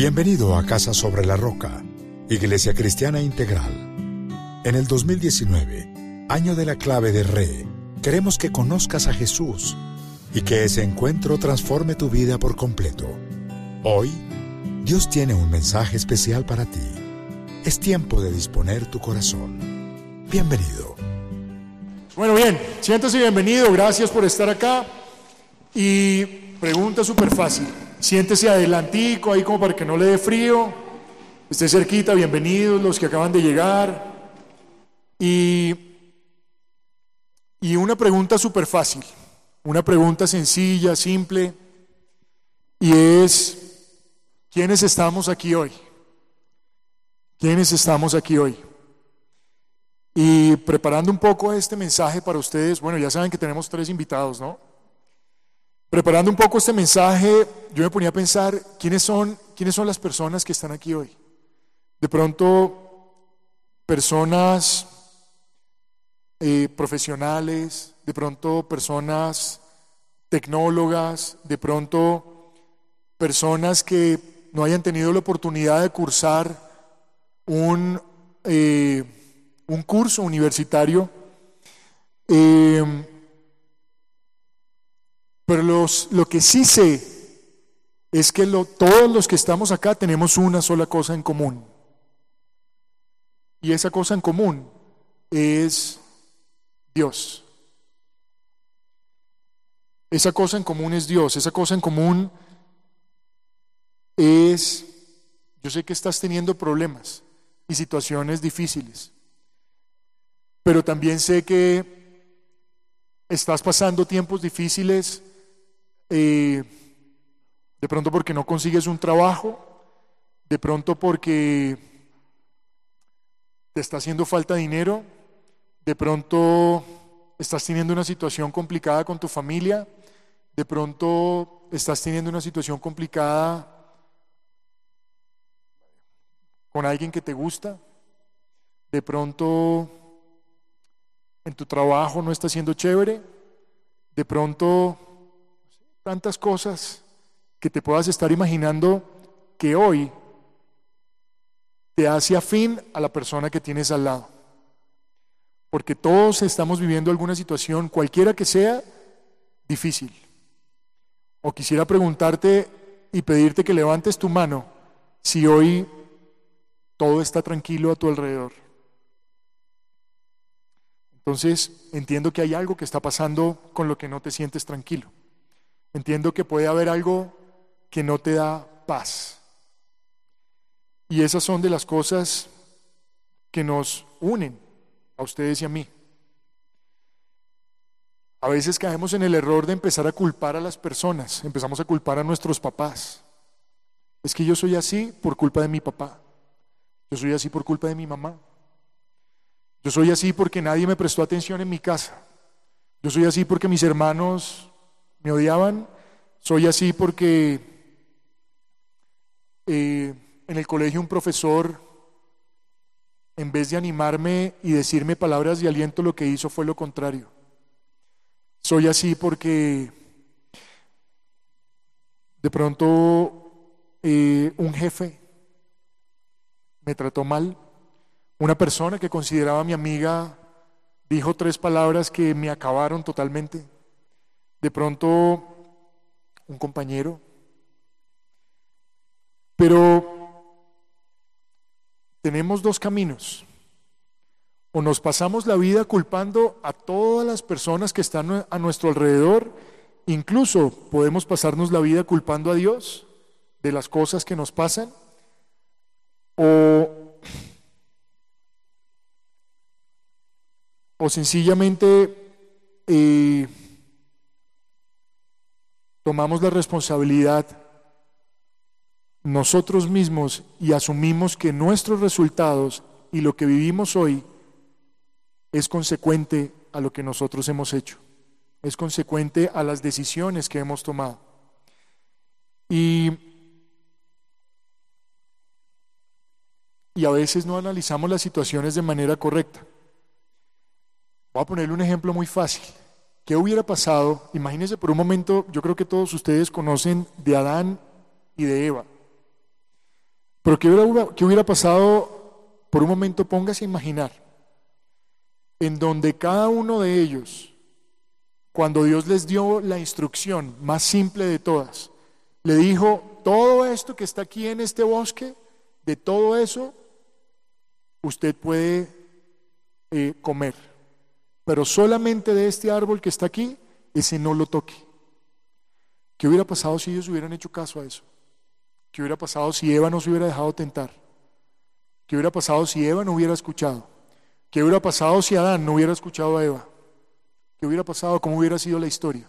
Bienvenido a Casa sobre la Roca, Iglesia Cristiana Integral. En el 2019, año de la clave de Re, queremos que conozcas a Jesús y que ese encuentro transforme tu vida por completo. Hoy, Dios tiene un mensaje especial para ti. Es tiempo de disponer tu corazón. Bienvenido. Bueno, bien, siéntese bienvenido, gracias por estar acá. Y pregunta súper fácil. Siéntese adelantico ahí como para que no le dé frío. Esté cerquita, bienvenidos los que acaban de llegar. Y, y una pregunta súper fácil, una pregunta sencilla, simple, y es, ¿quiénes estamos aquí hoy? ¿Quiénes estamos aquí hoy? Y preparando un poco este mensaje para ustedes, bueno, ya saben que tenemos tres invitados, ¿no? Preparando un poco este mensaje, yo me ponía a pensar quiénes son, quiénes son las personas que están aquí hoy. De pronto, personas eh, profesionales, de pronto personas tecnólogas, de pronto personas que no hayan tenido la oportunidad de cursar un, eh, un curso universitario. Eh, pero los, lo que sí sé es que lo, todos los que estamos acá tenemos una sola cosa en común. Y esa cosa en común es Dios. Esa cosa en común es Dios. Esa cosa en común es, yo sé que estás teniendo problemas y situaciones difíciles, pero también sé que estás pasando tiempos difíciles eh, de pronto porque no consigues un trabajo, de pronto porque te está haciendo falta dinero, de pronto estás teniendo una situación complicada con tu familia, de pronto estás teniendo una situación complicada con alguien que te gusta, de pronto en tu trabajo no está siendo chévere, de pronto tantas cosas que te puedas estar imaginando que hoy te hace afín a la persona que tienes al lado. Porque todos estamos viviendo alguna situación, cualquiera que sea, difícil. O quisiera preguntarte y pedirte que levantes tu mano si hoy todo está tranquilo a tu alrededor. Entonces entiendo que hay algo que está pasando con lo que no te sientes tranquilo. Entiendo que puede haber algo que no te da paz. Y esas son de las cosas que nos unen a ustedes y a mí. A veces caemos en el error de empezar a culpar a las personas, empezamos a culpar a nuestros papás. Es que yo soy así por culpa de mi papá, yo soy así por culpa de mi mamá, yo soy así porque nadie me prestó atención en mi casa, yo soy así porque mis hermanos me odiaban, soy así porque eh, en el colegio un profesor, en vez de animarme y decirme palabras de aliento, lo que hizo fue lo contrario. Soy así porque de pronto eh, un jefe me trató mal, una persona que consideraba mi amiga dijo tres palabras que me acabaron totalmente. De pronto un compañero. Pero tenemos dos caminos. O nos pasamos la vida culpando a todas las personas que están a nuestro alrededor, incluso podemos pasarnos la vida culpando a Dios de las cosas que nos pasan, o, o sencillamente eh, tomamos la responsabilidad nosotros mismos y asumimos que nuestros resultados y lo que vivimos hoy es consecuente a lo que nosotros hemos hecho, es consecuente a las decisiones que hemos tomado. Y, y a veces no analizamos las situaciones de manera correcta. Voy a ponerle un ejemplo muy fácil. ¿Qué hubiera pasado? Imagínense por un momento, yo creo que todos ustedes conocen de Adán y de Eva. Pero ¿qué hubiera, qué hubiera pasado? Por un momento póngase a imaginar en donde cada uno de ellos, cuando Dios les dio la instrucción más simple de todas, le dijo, todo esto que está aquí en este bosque, de todo eso, usted puede eh, comer, pero solamente de este árbol que está aquí, ese no lo toque. ¿Qué hubiera pasado si ellos hubieran hecho caso a eso? ¿Qué hubiera pasado si Eva no se hubiera dejado tentar? ¿Qué hubiera pasado si Eva no hubiera escuchado? ¿Qué hubiera pasado si Adán no hubiera escuchado a Eva? ¿Qué hubiera pasado? ¿Cómo hubiera sido la historia?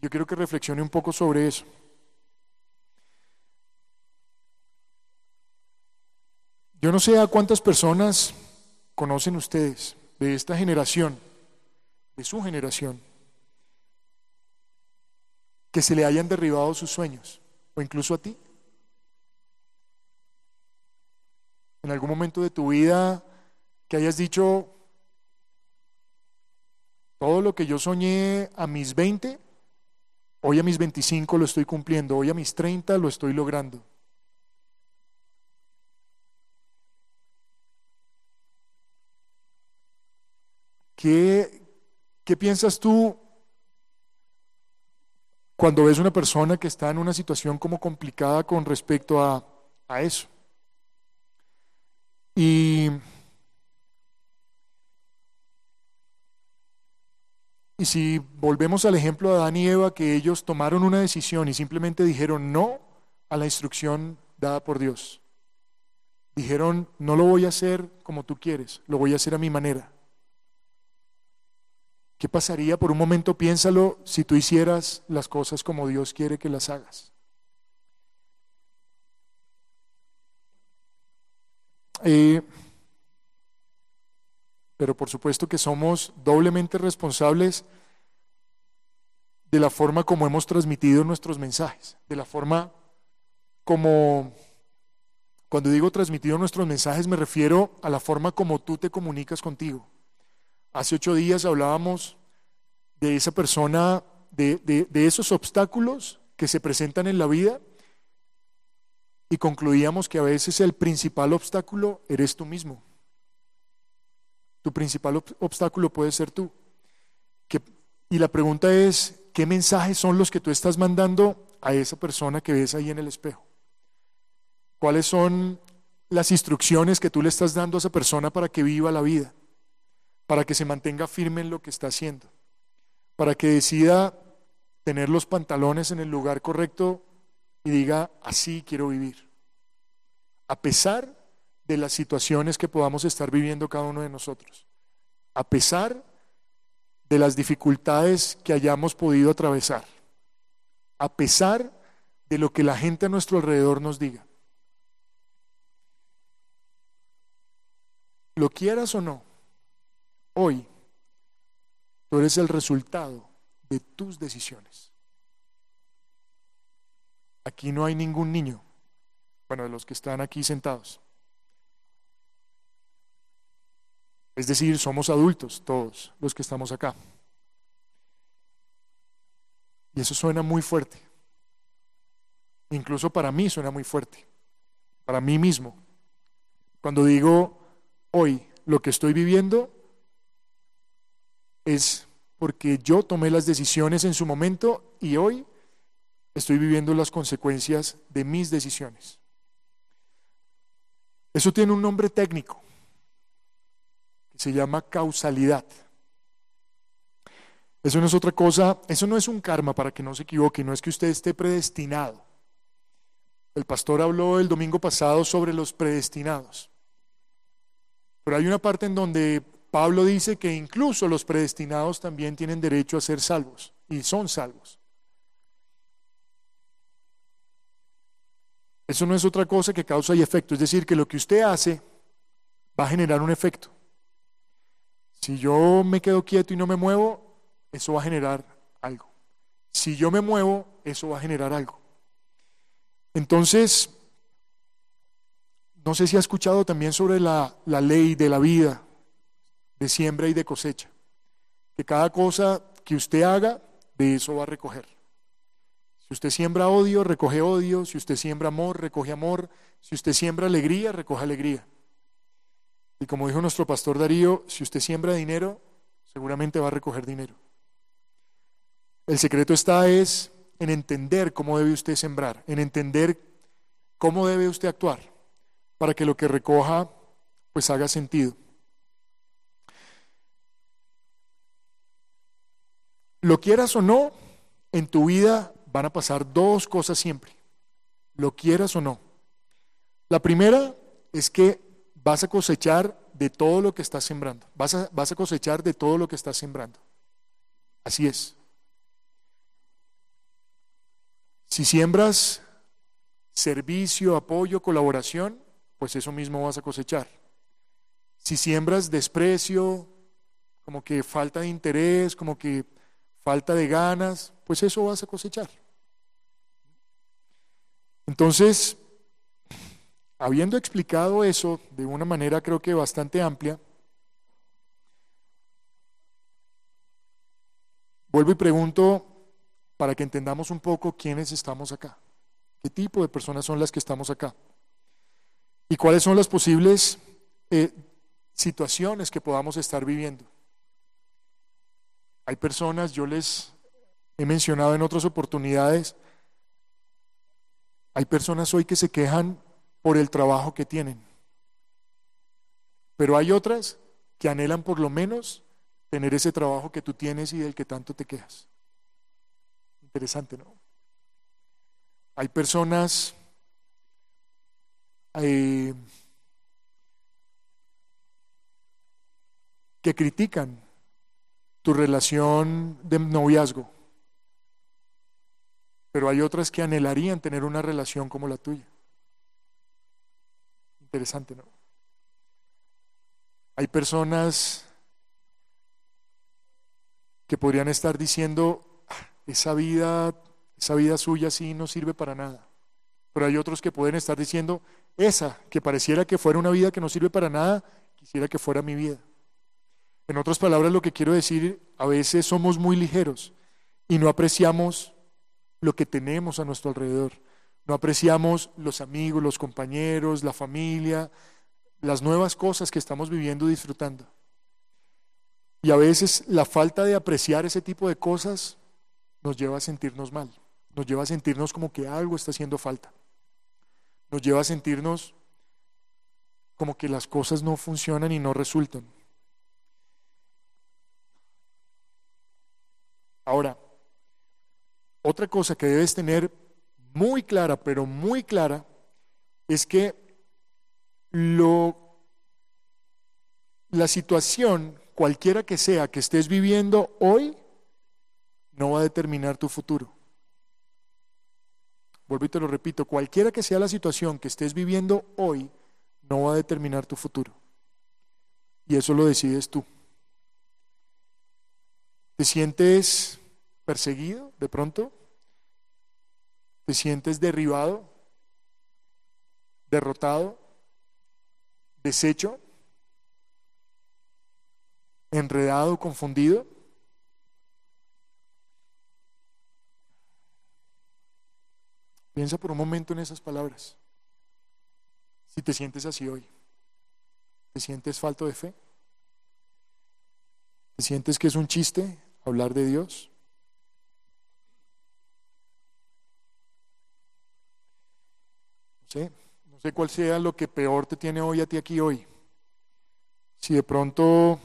Yo quiero que reflexione un poco sobre eso. Yo no sé a cuántas personas conocen ustedes de esta generación, de su generación, que se le hayan derribado sus sueños, o incluso a ti. En algún momento de tu vida que hayas dicho, todo lo que yo soñé a mis 20, hoy a mis 25 lo estoy cumpliendo, hoy a mis 30 lo estoy logrando. ¿Qué, piensas tú cuando ves una persona que está en una situación como complicada con respecto a, a eso? Y Y si volvemos al ejemplo de Adán y Eva, que ellos tomaron una decisión y simplemente dijeron no a la instrucción dada por Dios. Dijeron, no lo voy a hacer como tú quieres, lo voy a hacer a mi manera. ¿Qué pasaría por un momento, piénsalo, si tú hicieras las cosas como Dios quiere que las hagas? Eh, pero por supuesto que somos doblemente responsables de la forma como hemos transmitido nuestros mensajes, de la forma como, cuando digo transmitido nuestros mensajes me refiero a la forma como tú te comunicas contigo. Hace ocho días hablábamos de esa persona, de, de esos obstáculos que se presentan en la vida y concluíamos que a veces el principal obstáculo eres tú mismo. Tu principal obstáculo puede ser tú. y la pregunta es, ¿qué mensajes son los que tú estás mandando a esa persona que ves ahí en el espejo? ¿Cuáles son las instrucciones que tú le estás dando a esa persona para que viva la vida? Para que se mantenga firme en lo que está haciendo. Para que decida tener los pantalones en el lugar correcto y diga, así quiero vivir. A pesar de las situaciones que podamos estar viviendo cada uno de nosotros. A pesar de las dificultades que hayamos podido atravesar. A pesar de lo que la gente a nuestro alrededor nos diga. Lo quieras o no, hoy tú eres el resultado de tus decisiones. Aquí no hay ningún niño, bueno, de los que están aquí sentados. Es decir, somos adultos todos los que estamos acá. Y eso suena muy fuerte. Incluso para mí suena muy fuerte. Para mí mismo. Cuando digo hoy lo que estoy viviendo es porque yo tomé las decisiones en su momento y hoy estoy viviendo las consecuencias de mis decisiones. Eso tiene un nombre técnico se llama causalidad. Eso no es otra cosa, eso no es un karma para que no se equivoque, no es que usted esté predestinado. El pastor habló el domingo pasado sobre los predestinados. Pero hay una parte en donde Pablo dice que incluso los predestinados también tienen derecho a ser salvos y son salvos. Eso no es otra cosa que causa y efecto. Es decir, que lo que usted hace va a generar un efecto. Si yo me quedo quieto y no me muevo, eso va a generar algo. Si yo me muevo, eso va a generar algo. Entonces, no sé si ha escuchado también sobre la, la ley de la vida, de siembra y de cosecha. Que cada cosa que usted haga, de eso va a recoger. Si usted siembra odio, recoge odio. Si usted siembra amor, recoge amor. Si usted siembra alegría, recoge alegría. Y como dijo nuestro pastor Darío, si usted siembra dinero, seguramente va a recoger dinero. El secreto está es en entender cómo debe usted sembrar, en entender cómo debe usted actuar para que lo que recoja pues haga sentido. Lo quieras o no, en tu vida van a pasar dos cosas siempre, lo quieras o no. La primera es que vas a cosechar de todo lo que estás sembrando, vas a, vas a cosechar de todo lo que estás sembrando. Así es. Si siembras servicio, apoyo, colaboración, pues eso mismo vas a cosechar. Si siembras desprecio, como que falta de interés, como que falta de ganas, pues eso vas a cosechar. Entonces, habiendo explicado eso de una manera creo que bastante amplia, vuelvo y pregunto para que entendamos un poco quiénes estamos acá, qué tipo de personas son las que estamos acá y cuáles son las posibles eh, situaciones que podamos estar viviendo. Hay personas, yo les he mencionado en otras oportunidades, hay personas hoy que se quejan por el trabajo que tienen, pero hay otras que anhelan por lo menos tener ese trabajo que tú tienes y del que tanto te quejas. Interesante, ¿no? Hay personas eh, que critican tu relación de noviazgo, pero hay otras que anhelarían tener una relación como la tuya. Interesante, ¿no? Hay personas que podrían estar diciendo, ah, esa vida, esa vida suya sí no sirve para nada. Pero hay otros que pueden estar diciendo, esa que pareciera que fuera una vida que no sirve para nada, quisiera que fuera mi vida. En otras palabras, lo que quiero decir, a veces somos muy ligeros y no apreciamos lo que tenemos a nuestro alrededor. No apreciamos los amigos, los compañeros, la familia, las nuevas cosas que estamos viviendo y disfrutando. Y a veces la falta de apreciar ese tipo de cosas nos lleva a sentirnos mal, nos lleva a sentirnos como que algo está haciendo falta, nos lleva a sentirnos como que las cosas no funcionan y no resultan. Ahora, otra cosa que debes tener muy clara, pero muy clara, es que lo, la situación, cualquiera que sea que estés viviendo hoy, no va a determinar tu futuro. Vuelvo y te lo repito, cualquiera que sea la situación que estés viviendo hoy, no va a determinar tu futuro. Y eso lo decides tú. ¿Te sientes perseguido de pronto? ¿Te sientes derribado? ¿Derrotado? ¿Deshecho? ¿Enredado? ¿Confundido? Piensa por un momento en esas palabras. Si te sientes así hoy, ¿te sientes falto de fe? ¿Te sientes que es un chiste hablar de Dios? No sé, no sé cuál sea lo que peor te tiene hoy a ti aquí hoy. Si de pronto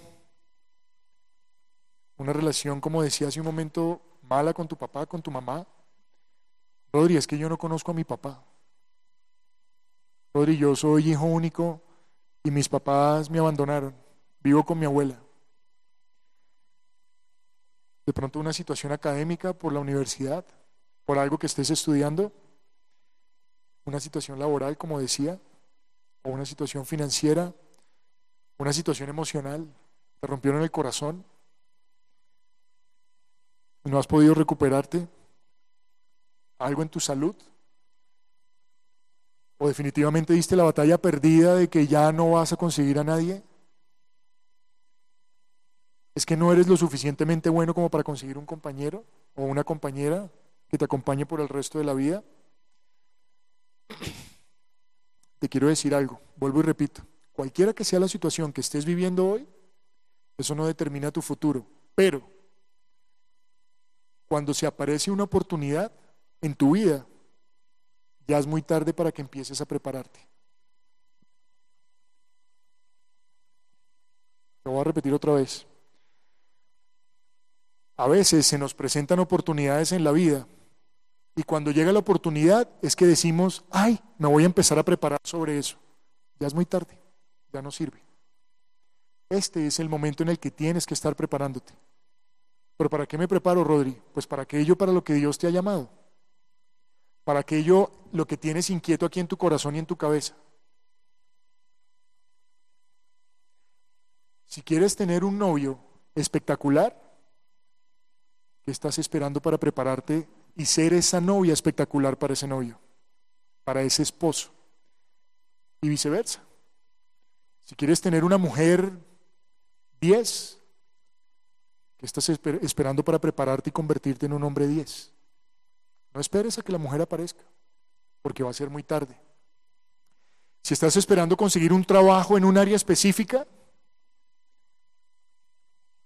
una relación, como decía hace un momento, mala con tu papá, con tu mamá. Rodri, es que yo no conozco a mi papá. Rodri, yo soy hijo único y mis papás me abandonaron. Vivo con mi abuela de pronto una situación académica por la universidad, por algo que estés estudiando. una situación laboral, como decía, o una situación financiera, una situación emocional, te rompieron el corazón no has podido recuperarte, algo en tu salud, o definitivamente diste la batalla perdida de que ya no vas a conseguir a nadie. Es que no eres lo suficientemente bueno como para conseguir un compañero o una compañera que te acompañe por el resto de la vida. Te quiero decir algo, vuelvo y repito, cualquiera que sea la situación que estés viviendo hoy, eso no determina tu futuro, pero cuando se aparece una oportunidad en tu vida, ya es muy tarde para que empieces a prepararte. Lo voy a repetir otra vez. A veces se nos presentan oportunidades en la vida y cuando llega la oportunidad es que decimos, ay, me voy a empezar a preparar sobre eso. Ya es muy tarde, ya no sirve. Este es el momento en el que tienes que estar preparándote. ¿Pero para qué me preparo, Rodri? Pues para aquello para lo que Dios te ha llamado. Para aquello lo que tienes inquieto aquí en tu corazón y en tu cabeza. Si quieres tener un novio espectacular, ¿qué estás esperando para prepararte y ser esa novia espectacular para ese novio, para ese esposo. Y viceversa. Si quieres tener una mujer 10, ¿qué estás esperando para prepararte y convertirte en un hombre 10? No esperes a que la mujer aparezca, porque va a ser muy tarde. Si estás esperando conseguir un trabajo en un área específica,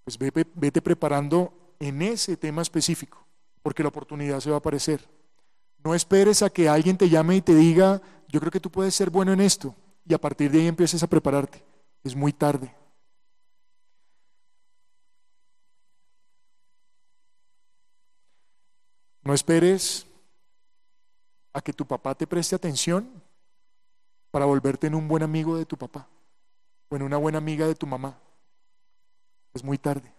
pues vete preparando en ese tema específico porque la oportunidad se va a aparecer. No esperes a que alguien te llame y te diga, yo creo que tú puedes ser bueno en esto, y a partir de ahí empieces a prepararte. Es muy tarde. No esperes a que tu papá te preste atención para volverte en un buen amigo de tu papá o en una buena amiga de tu mamá. Es muy tarde.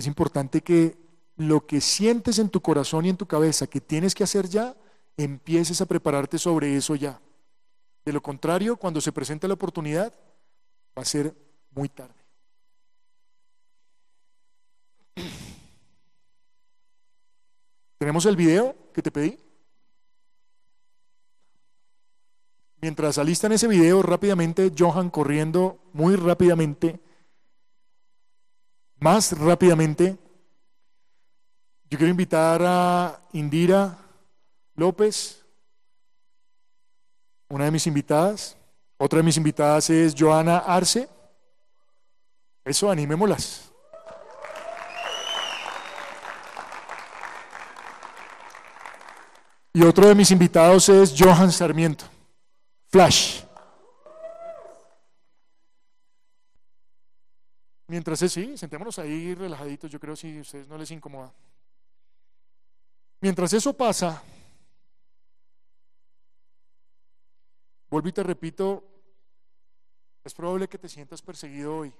Es importante que lo que sientes en tu corazón y en tu cabeza que tienes que hacer ya, empieces a prepararte sobre eso ya. De lo contrario, cuando se presente la oportunidad, va a ser muy tarde. ¿Tenemos el video que te pedí? Mientras alistan ese video, rápidamente, Johan corriendo muy rápidamente más rápidamente, yo quiero invitar a Indira López, una de mis invitadas. Otra de mis invitadas es Joana Arce. Eso, animémoslas. Y otro de mis invitados es Johan Sarmiento. Flash. Mientras es, sí, sentémonos ahí relajaditos, yo creo si a ustedes no les incomoda. Mientras eso pasa, vuelvo y te repito, es probable que te sientas perseguido hoy.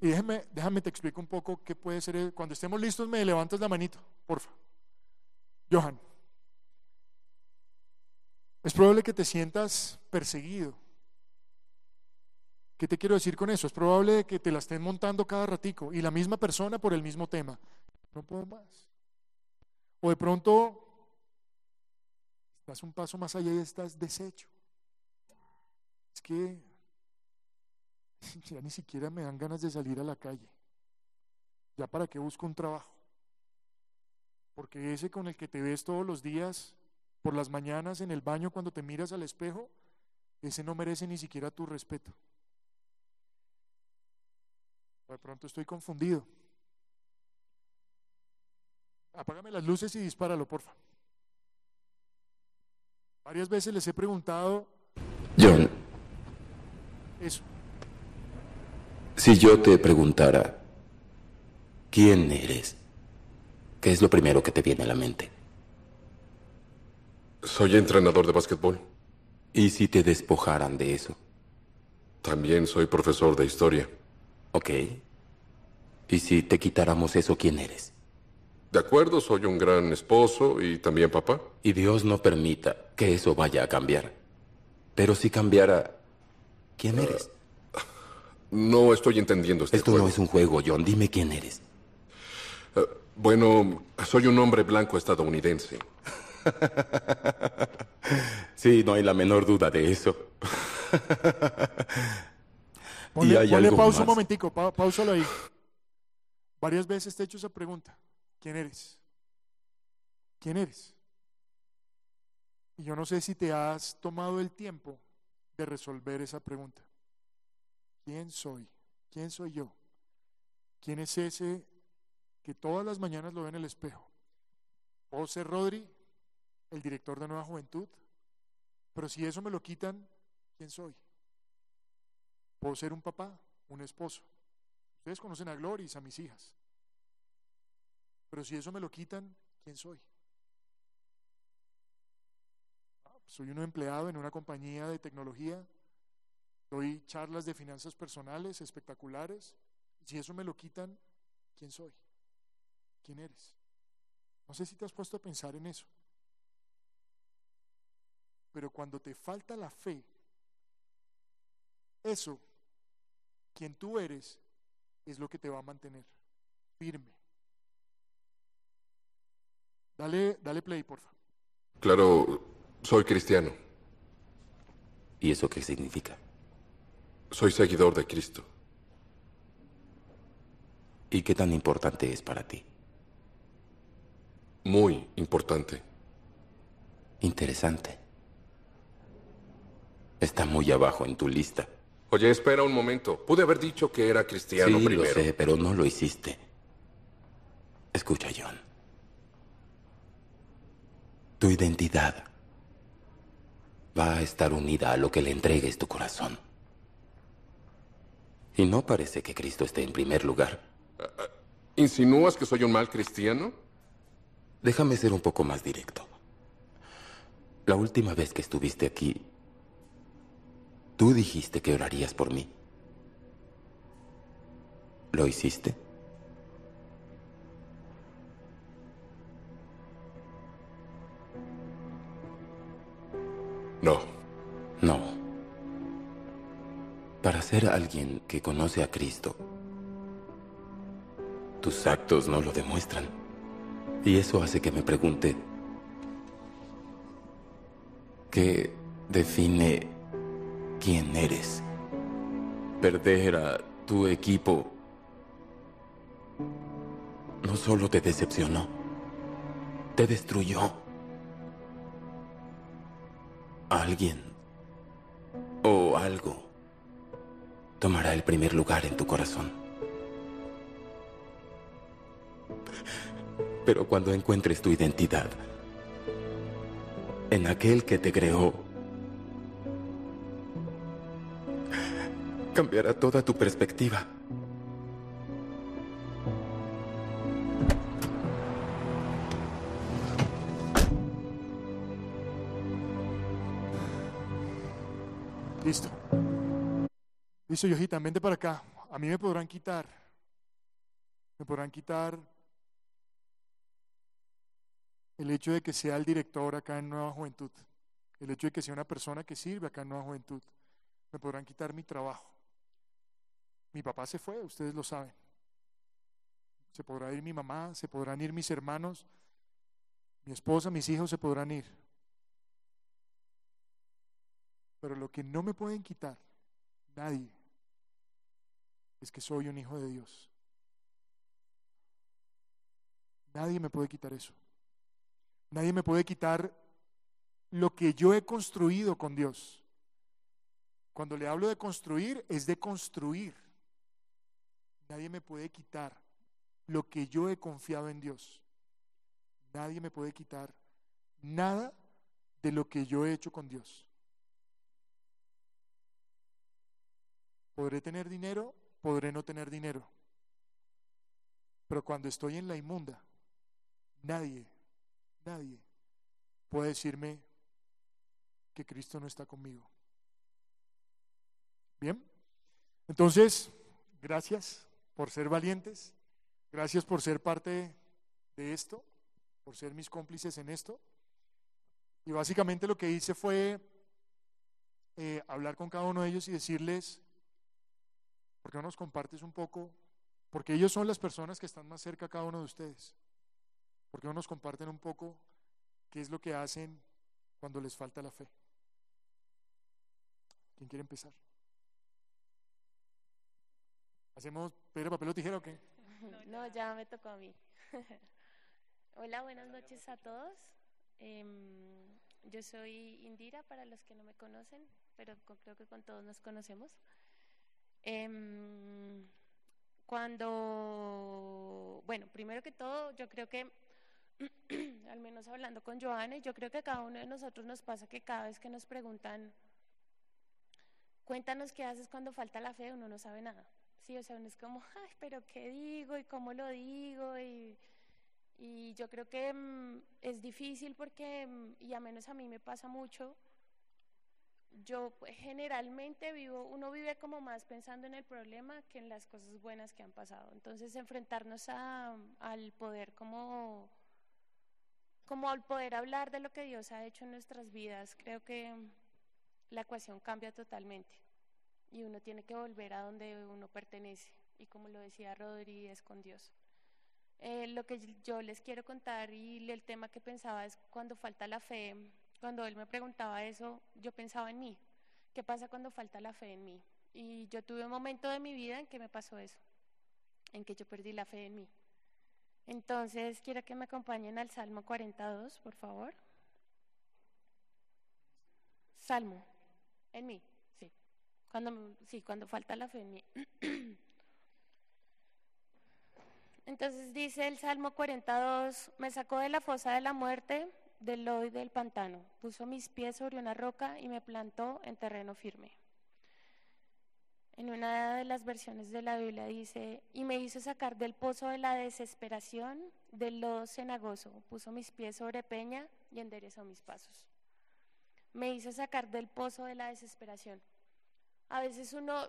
Y déjame, déjame te explico un poco qué puede ser. Cuando estemos listos, me levantas la manito, porfa. Johan. Es probable que te sientas perseguido. ¿Qué te quiero decir con eso? Es probable que te la estén montando cada ratico y la misma persona por el mismo tema. No puedo más. O de pronto estás un paso más allá y estás deshecho. Es que ya ni siquiera me dan ganas de salir a la calle. Ya para qué busco un trabajo. Porque ese con el que te ves todos los días, por las mañanas en el baño cuando te miras al espejo, ese no merece ni siquiera tu respeto. De pronto estoy confundido. Apágame las luces y dispáralo, porfa. Varias veces les he preguntado. John. Eso. Si yo te preguntara, ¿quién eres? ¿Qué es lo primero que te viene a la mente? Soy entrenador de básquetbol. ¿Y si te despojaran de eso? También soy profesor de historia. Ok. ¿Y si te quitáramos eso, quién eres? De acuerdo, soy un gran esposo y también papá. Y Dios no permita que eso vaya a cambiar. Pero si cambiara, ¿quién eres? No estoy entendiendo este Esto juego. no es un juego, John. Dime quién eres. Bueno, soy un hombre blanco estadounidense. Sí, no hay la menor duda de eso. Ponle, y hay ponle algo pausa un momentico, pa, pausalo ahí. Varias veces te he hecho esa pregunta. ¿Quién eres? ¿Quién eres? Y yo no sé si te has tomado el tiempo de resolver esa pregunta. ¿Quién soy? ¿Quién soy yo? ¿Quién es ese que todas las mañanas lo ve en el espejo? ¿Puedo ser Rodri, el director de Nueva Juventud? Pero si eso me lo quitan, ¿quién soy? Puedo ser un papá, un esposo. Ustedes conocen a Gloris, a mis hijas. Pero si eso me lo quitan, ¿quién soy? Ah, Soy un empleado en una compañía de tecnología. Doy charlas de finanzas personales espectaculares. Si eso me lo quitan, ¿quién soy? ¿Quién eres? No sé si te has puesto a pensar en eso. Pero cuando te falta la fe, eso, quien tú eres, es lo que te va a mantener firme. Dale, dale play, por favor. Claro, soy cristiano. ¿Y eso qué significa? Soy seguidor de Cristo. ¿Y qué tan importante es para ti? Muy importante. Interesante. Está muy abajo en tu lista. Oye, espera un momento. Pude haber dicho que era cristiano sí, primero. lo sé, pero no lo hiciste. Escucha, John. Tu identidad va a estar unida a lo que le entregues tu corazón. Y no parece que Cristo esté en primer lugar. ¿Insinúas que soy un mal cristiano? Déjame ser un poco más directo. La última vez que estuviste aquí, tú dijiste que orarías por mí. ¿Lo hiciste? No. No. Para ser alguien que conoce a Cristo, tus actos no lo demuestran. Y eso hace que me pregunte, ¿qué define quién eres? Perder a tu equipo no solo te decepcionó, te destruyó. Alguien o algo tomará el primer lugar en tu corazón. Pero cuando encuentres tu identidad en aquel que te creó, cambiará toda tu perspectiva. Listo. Listo, Yojita, vente para acá. A mí me podrán quitar. Me podrán quitar el hecho de que sea el director acá en Nueva Juventud. El hecho de que sea una persona que sirve acá en Nueva Juventud. Me podrán quitar mi trabajo. Mi papá se fue, ustedes lo saben. Se podrá ir mi mamá, se podrán ir mis hermanos, mi esposa, mis hijos se podrán ir. Pero lo que no me pueden quitar, nadie, es que soy un hijo de Dios. Nadie me puede quitar eso. Nadie me puede quitar lo que yo he construido con Dios. Cuando le hablo de construir, es de construir. Nadie me puede quitar lo que yo he confiado en Dios. Nadie me puede quitar nada de lo que yo he hecho con Dios. Podré tener dinero, podré no tener dinero. Pero cuando estoy en la inmunda, nadie, nadie puede decirme que Cristo no está conmigo. Bien, entonces, gracias por ser valientes, gracias por ser parte de esto, por ser mis cómplices en esto. Y básicamente lo que hice fue eh, hablar con cada uno de ellos y decirles, ¿por qué no nos compartes un poco? Porque ellos son las personas que están más cerca a cada uno de ustedes. ¿Por qué no nos comparten un poco qué es lo que hacen cuando les falta la fe? ¿Quién quiere empezar? ¿Hacemos Pedro, papel o tijera o qué? No, ya me tocó a mí. Hola, buenas noches a todos. Em, yo soy Indira, para los que no me conocen, pero creo que con todos nos conocemos. Em, cuando, bueno, primero que todo, yo creo que, al menos hablando con Joana, yo creo que a cada uno de nosotros nos pasa que cada vez que nos preguntan, cuéntanos qué haces cuando falta la fe, uno no sabe nada. Sí, o sea, uno es como, ay, pero ¿qué digo? ¿Y cómo lo digo? Y, y yo creo que mm, es difícil porque, mm, y a menos a mí me pasa mucho, yo pues, generalmente vivo, uno vive como más pensando en el problema que en las cosas buenas que han pasado. Entonces, enfrentarnos a, al poder como, como al poder hablar de lo que Dios ha hecho en nuestras vidas, creo que la ecuación cambia totalmente y uno tiene que volver a donde uno pertenece. Y como lo decía Rodri, es con Dios. Eh, lo que yo les quiero contar y el tema que pensaba es cuando falta la fe. Cuando él me preguntaba eso, yo pensaba en mí. ¿Qué pasa cuando falta la fe en mí? Y yo tuve un momento de mi vida en que me pasó eso, en que yo perdí la fe en mí. Entonces, quiero que me acompañen al Salmo 42, por favor. Salmo, en mí. Cuando, sí, cuando falta la fe. Entonces dice el Salmo 42, me sacó de la fosa de la muerte, del lodo y del pantano, puso mis pies sobre una roca y me plantó en terreno firme. En una de las versiones de la Biblia dice, y me hizo sacar del pozo de la desesperación, del lodo cenagoso, puso mis pies sobre peña y enderezó mis pasos. Me hizo sacar del pozo de la desesperación a veces uno,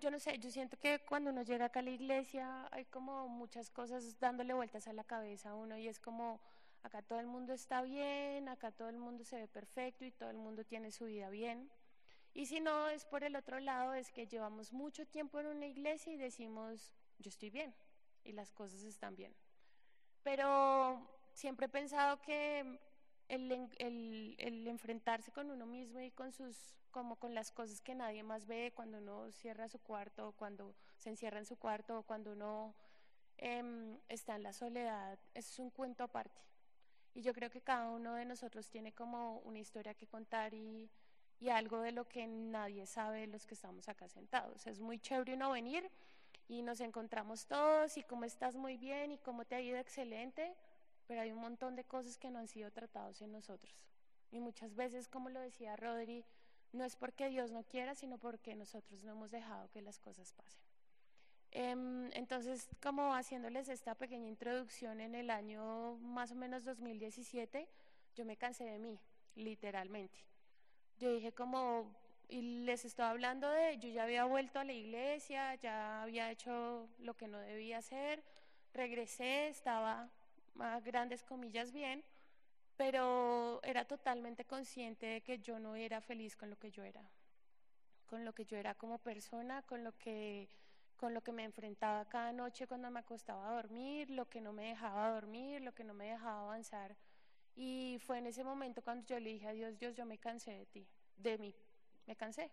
yo no sé, yo siento que cuando uno llega acá a la iglesia hay como muchas cosas dándole vueltas a la cabeza a uno y es como, acá todo el mundo está bien, acá todo el mundo se ve perfecto y todo el mundo tiene su vida bien. Y si no, es por el otro lado, es que llevamos mucho tiempo en una iglesia y decimos, yo estoy bien y las cosas están bien. Pero siempre he pensado que el, el, el enfrentarse con uno mismo y con sus como con las cosas que nadie más ve cuando uno cierra su cuarto, cuando se encierra en su cuarto, cuando uno em, está en la soledad, es un cuento aparte. Y yo creo que cada uno de nosotros tiene como una historia que contar y, y algo de lo que nadie sabe los que estamos acá sentados. Es muy chévere uno venir y nos encontramos todos y cómo estás muy bien y cómo te ha ido excelente, pero hay un montón de cosas que no han sido tratados en nosotros. Y muchas veces, como lo decía Rodri, no es porque Dios no quiera, sino porque nosotros no hemos dejado que las cosas pasen. Em, entonces, como haciéndoles esta pequeña introducción en el año más o menos 2017, yo me cansé de mí, literalmente. Yo dije como, y les estaba hablando de, yo ya había vuelto a la iglesia, ya había hecho lo que no debía hacer, regresé, estaba a grandes comillas bien, pero era totalmente consciente de que yo no era feliz con lo que yo era, con lo que yo era como persona, con lo que, con lo que me enfrentaba cada noche cuando me acostaba a dormir, lo que no me dejaba dormir, lo que no me dejaba avanzar. Y fue en ese momento cuando yo le dije a Dios, Dios, yo me cansé de ti, de mí, me cansé.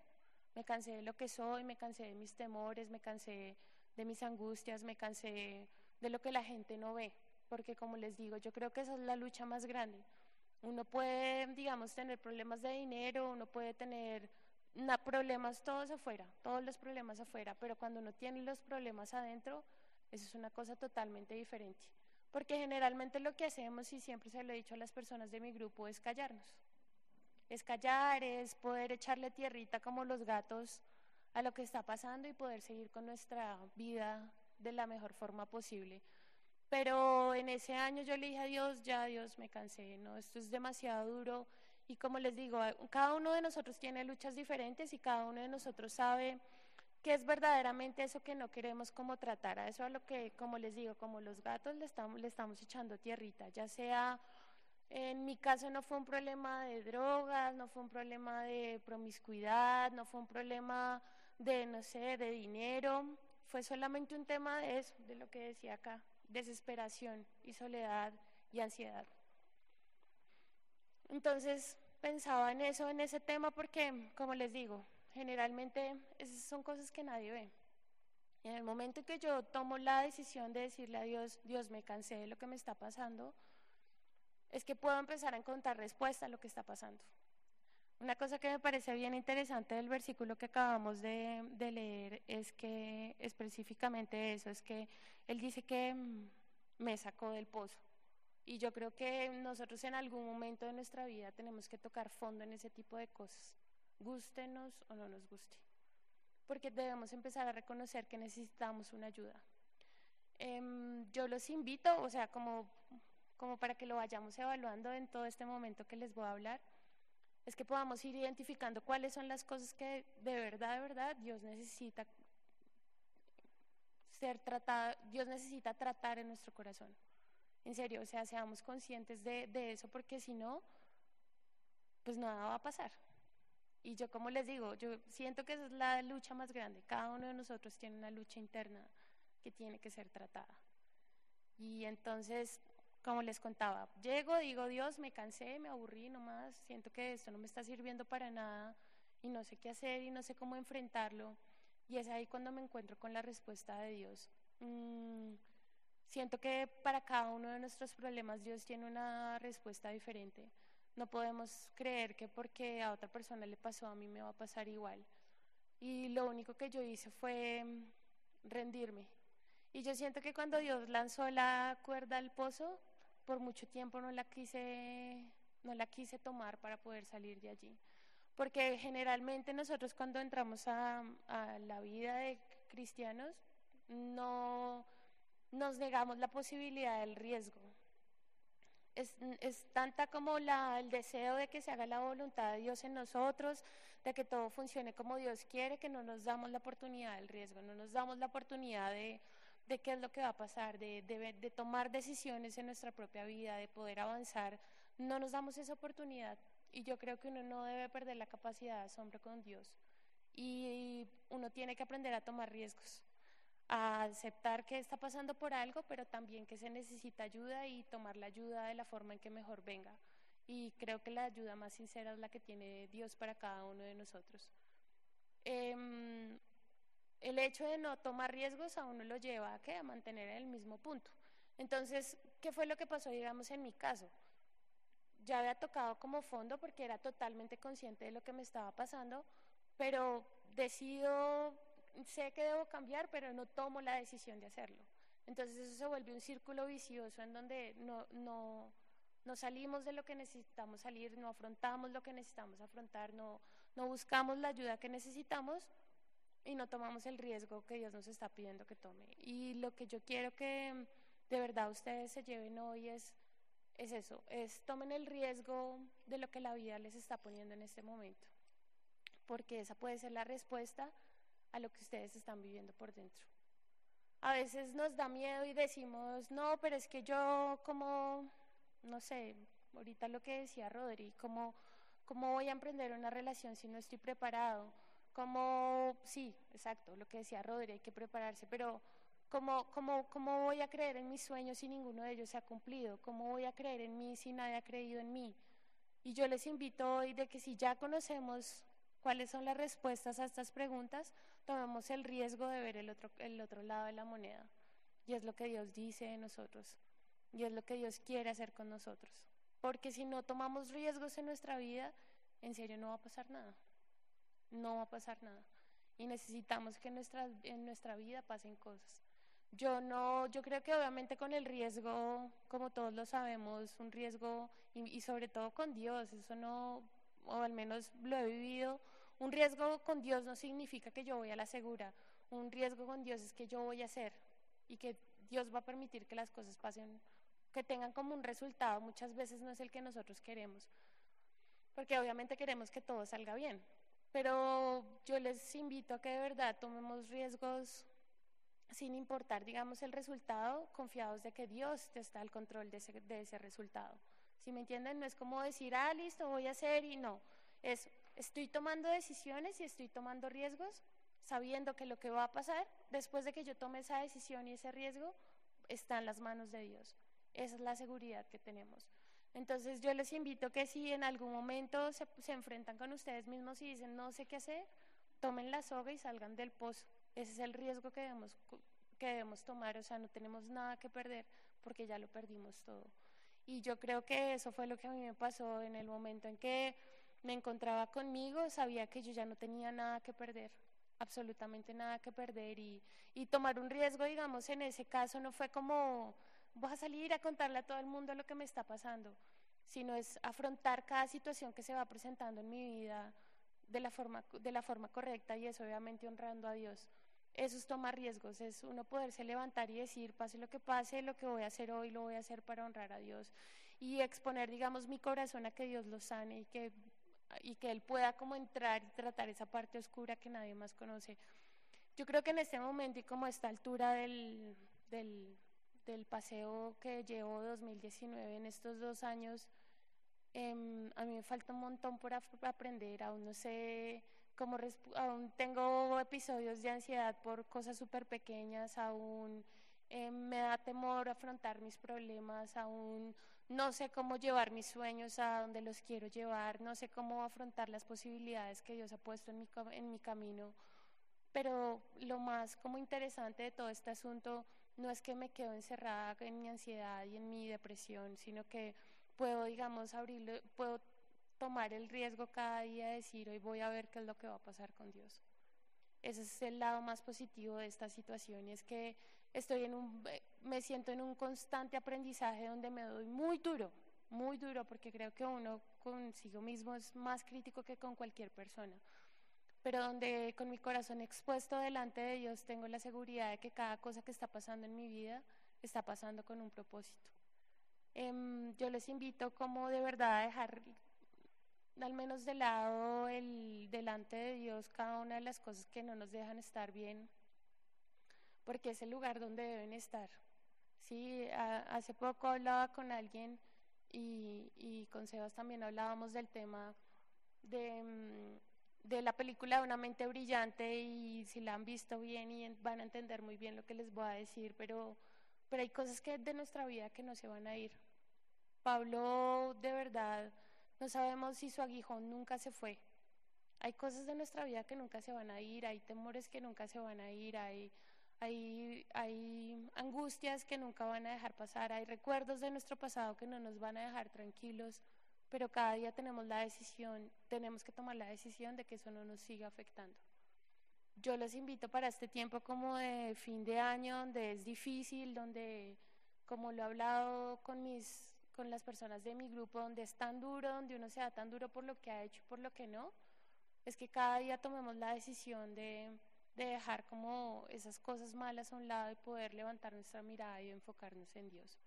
Me cansé de lo que soy, me cansé de mis temores, me cansé de mis angustias, me cansé de lo que la gente no ve porque como les digo, yo creo que esa es la lucha más grande. Uno puede, digamos, tener problemas de dinero, uno puede tener problemas todos afuera, todos los problemas afuera, pero cuando uno tiene los problemas adentro, eso es una cosa totalmente diferente. Porque generalmente lo que hacemos, y siempre se lo he dicho a las personas de mi grupo, es callarnos. Es callar, es poder echarle tierrita como los gatos a lo que está pasando y poder seguir con nuestra vida de la mejor forma posible. Pero en ese año yo le dije a Dios, ya Dios, me cansé, no, esto es demasiado duro. Y como les digo, cada uno de nosotros tiene luchas diferentes y cada uno de nosotros sabe que es verdaderamente eso que no queremos como tratar, a eso a lo que, como les digo, como los gatos le estamos, le estamos echando tierrita, ya sea, en mi caso no fue un problema de drogas, no fue un problema de promiscuidad, no fue un problema de, no sé, de dinero, fue solamente un tema de eso, de lo que decía acá, desesperación y soledad y ansiedad. Entonces pensaba en eso, en ese tema, porque, como les digo, generalmente esas son cosas que nadie ve. Y en el momento en que yo tomo la decisión de decirle a Dios, Dios, me cansé de lo que me está pasando, es que puedo empezar a encontrar respuesta a lo que está pasando. Una cosa que me parece bien interesante del versículo que acabamos de, leer es que específicamente eso, es que Él dice que mm, me sacó del pozo. Y yo creo que nosotros en algún momento de nuestra vida tenemos que tocar fondo en ese tipo de cosas gústenos o no nos guste, porque debemos empezar a reconocer que necesitamos una ayuda. Em, yo los invito, o sea, como, como para que lo vayamos evaluando en todo este momento que les voy a hablar, es que podamos ir identificando cuáles son las cosas que de verdad, de verdad, Dios necesita ser tratado, Dios necesita tratar en nuestro corazón. En serio, o sea, seamos conscientes de, de eso, porque si no, pues nada va a pasar. Y yo, como les digo, yo siento que esa es la lucha más grande. Cada uno de nosotros tiene una lucha interna que tiene que ser tratada. Y entonces, como les contaba, llego, digo, Dios, me cansé, me aburrí nomás, siento que esto no me está sirviendo para nada y no sé qué hacer y no sé cómo enfrentarlo. Y es ahí cuando me encuentro con la respuesta de Dios. Mm, siento que para cada uno de nuestros problemas Dios tiene una respuesta diferente. No podemos creer que porque a otra persona le pasó, a mí me va a pasar igual. Y lo único que yo hice fue mm, rendirme. Y yo siento que cuando Dios lanzó la cuerda al pozo, por mucho tiempo no la quise, no la quise tomar para poder salir de allí. Porque generalmente nosotros cuando entramos a, a la vida de cristianos, no nos negamos la posibilidad del riesgo es, es tanta como la, el deseo de que se haga la voluntad de Dios en nosotros, de que todo funcione como Dios quiere, que no nos damos la oportunidad del riesgo, no nos damos la oportunidad de, de qué es lo que va a pasar, de, de, tomar decisiones en nuestra propia vida, de poder avanzar. No nos damos esa oportunidad y yo creo que uno no debe perder la capacidad de asombro con Dios y uno tiene que aprender a tomar riesgos a aceptar que está pasando por algo, pero también que se necesita ayuda y tomar la ayuda de la forma en que mejor venga. Y creo que la ayuda más sincera es la que tiene Dios para cada uno de nosotros. Eh, el hecho de no tomar riesgos a uno lo lleva a, ¿qué? a mantener en el mismo punto. Entonces, ¿qué fue lo que pasó, digamos, en mi caso? Ya había tocado como fondo porque era totalmente consciente de lo que me estaba pasando, pero decido sé que debo cambiar, pero no tomo la decisión de hacerlo. Entonces eso se vuelve un círculo vicioso en donde no, no, no salimos de lo que necesitamos salir, no afrontamos lo que necesitamos afrontar, no, no buscamos la ayuda que necesitamos y no tomamos el riesgo que Dios nos está pidiendo que tome. Y lo que yo quiero que de verdad ustedes se lleven hoy es, es eso, es tomen el riesgo de lo que la vida les está poniendo en este momento, porque esa puede ser la respuesta a lo que ustedes están viviendo por dentro. A veces nos da miedo y decimos, no, pero es que yo como, no sé, ahorita lo que decía Rodri, ¿cómo, cómo voy a emprender una relación si no estoy preparado? ¿Cómo, sí, exacto, lo que decía Rodri, hay que prepararse, pero ¿cómo, cómo, ¿cómo voy a creer en mis sueños si ninguno de ellos se ha cumplido? ¿Cómo voy a creer en mí si nadie ha creído en mí? Y yo les invito hoy de que si ya conocemos cuáles son las respuestas a estas preguntas, tomamos el riesgo de ver el otro, el otro lado de la moneda. Y es lo que Dios dice de nosotros. Y es lo que Dios quiere hacer con nosotros. Porque si no tomamos riesgos en nuestra vida, en serio no va a pasar nada. No va a pasar nada. Y necesitamos que en nuestra, en nuestra vida pasen cosas. Yo no, yo creo que obviamente con el riesgo, como todos lo sabemos, un riesgo y, y sobre todo con Dios, eso no, o al menos lo he vivido un riesgo con Dios no significa que yo voy a la segura. Un riesgo con Dios es que yo voy a hacer y que Dios va a permitir que las cosas pasen, que tengan como un resultado. Muchas veces no es el que nosotros queremos, porque obviamente queremos que todo salga bien, Pero yo les invito a que de verdad tomemos riesgos sin importar, digamos, el resultado, confiados de que Dios está al control de ese, de ese resultado. Si me entienden, no es como decir, ah, listo, voy a hacer y no. Es, estoy tomando decisiones y estoy tomando riesgos sabiendo que lo que va a pasar después de que yo tome esa decisión y ese riesgo está en las manos de Dios. Esa es la seguridad que tenemos. Entonces yo les invito que si en algún momento se, enfrentan con ustedes mismos y dicen no sé qué hacer, tomen la soga y salgan del pozo. Ese es el riesgo que debemos, que debemos tomar, o sea, no tenemos nada que perder porque ya lo perdimos todo. Y yo creo que eso fue lo que a mí me pasó en el momento en que me encontraba conmigo, sabía que yo ya no tenía nada que perder, absolutamente nada que perder y, y tomar un riesgo, digamos, en ese caso no fue como voy a salir a contarle a todo el mundo lo que me está pasando, sino es afrontar cada situación que se va presentando en mi vida de la forma, de la forma correcta y es obviamente honrando a Dios. Eso es tomar riesgos, es uno poderse levantar y decir, pase lo que pase, lo que voy a hacer hoy lo voy a hacer para honrar a Dios y exponer, digamos, mi corazón a que Dios lo sane y que, y que Él pueda como entrar y tratar esa parte oscura que nadie más conoce. Yo creo que en este momento y como a esta altura del, del, del paseo que llevo 2019 en estos dos años, eh, a mí me falta un montón por aprender, aún no sé cómo, aún tengo episodios de ansiedad por cosas súper pequeñas, aún eh, me da temor afrontar mis problemas, aún no sé cómo llevar mis sueños a donde los quiero llevar, no sé cómo afrontar las posibilidades que Dios ha puesto en mi, en mi camino. Pero lo más como interesante de todo este asunto no es que me quedo encerrada en mi ansiedad y en mi depresión, sino que puedo, digamos, abrirlo, puedo tomar el riesgo cada día de decir, hoy voy a ver qué es lo que va a pasar con Dios. Ese es el lado más positivo de esta situación y es que estoy en un, me siento en un constante aprendizaje donde me doy muy duro, muy duro, porque creo que uno consigo mismo es más crítico que con cualquier persona pero donde con mi corazón expuesto delante de Dios tengo la seguridad de que cada cosa que está pasando en mi vida está pasando con un propósito. Eh, yo les invito como de verdad a dejar al menos de lado el delante de Dios cada una de las cosas que no nos dejan estar bien, porque es el lugar donde deben estar. Sí, hace poco hablaba con alguien y, y, con Sebas también hablábamos del tema de um, de la película Una mente brillante y si la han visto bien y van a entender muy bien lo que les voy a decir, pero, pero hay cosas que de nuestra vida que no se van a ir. Pablo, de verdad, no sabemos si su aguijón nunca se fue. Hay cosas de nuestra vida que nunca se van a ir, hay temores que nunca se van a ir, hay, hay, hay angustias que nunca van a dejar pasar, hay recuerdos de nuestro pasado que no nos van a dejar tranquilos pero cada día tenemos la decisión, tenemos que tomar la decisión de que eso no nos siga afectando. Yo los invito para este tiempo como de fin de año, donde es difícil, donde, como lo he hablado con, mis, con las personas de mi grupo, donde es tan duro, donde uno se da tan duro por lo que ha hecho y por lo que no, es que cada día tomemos la decisión de, de dejar como esas cosas malas a un lado y poder levantar nuestra mirada y enfocarnos en Dios.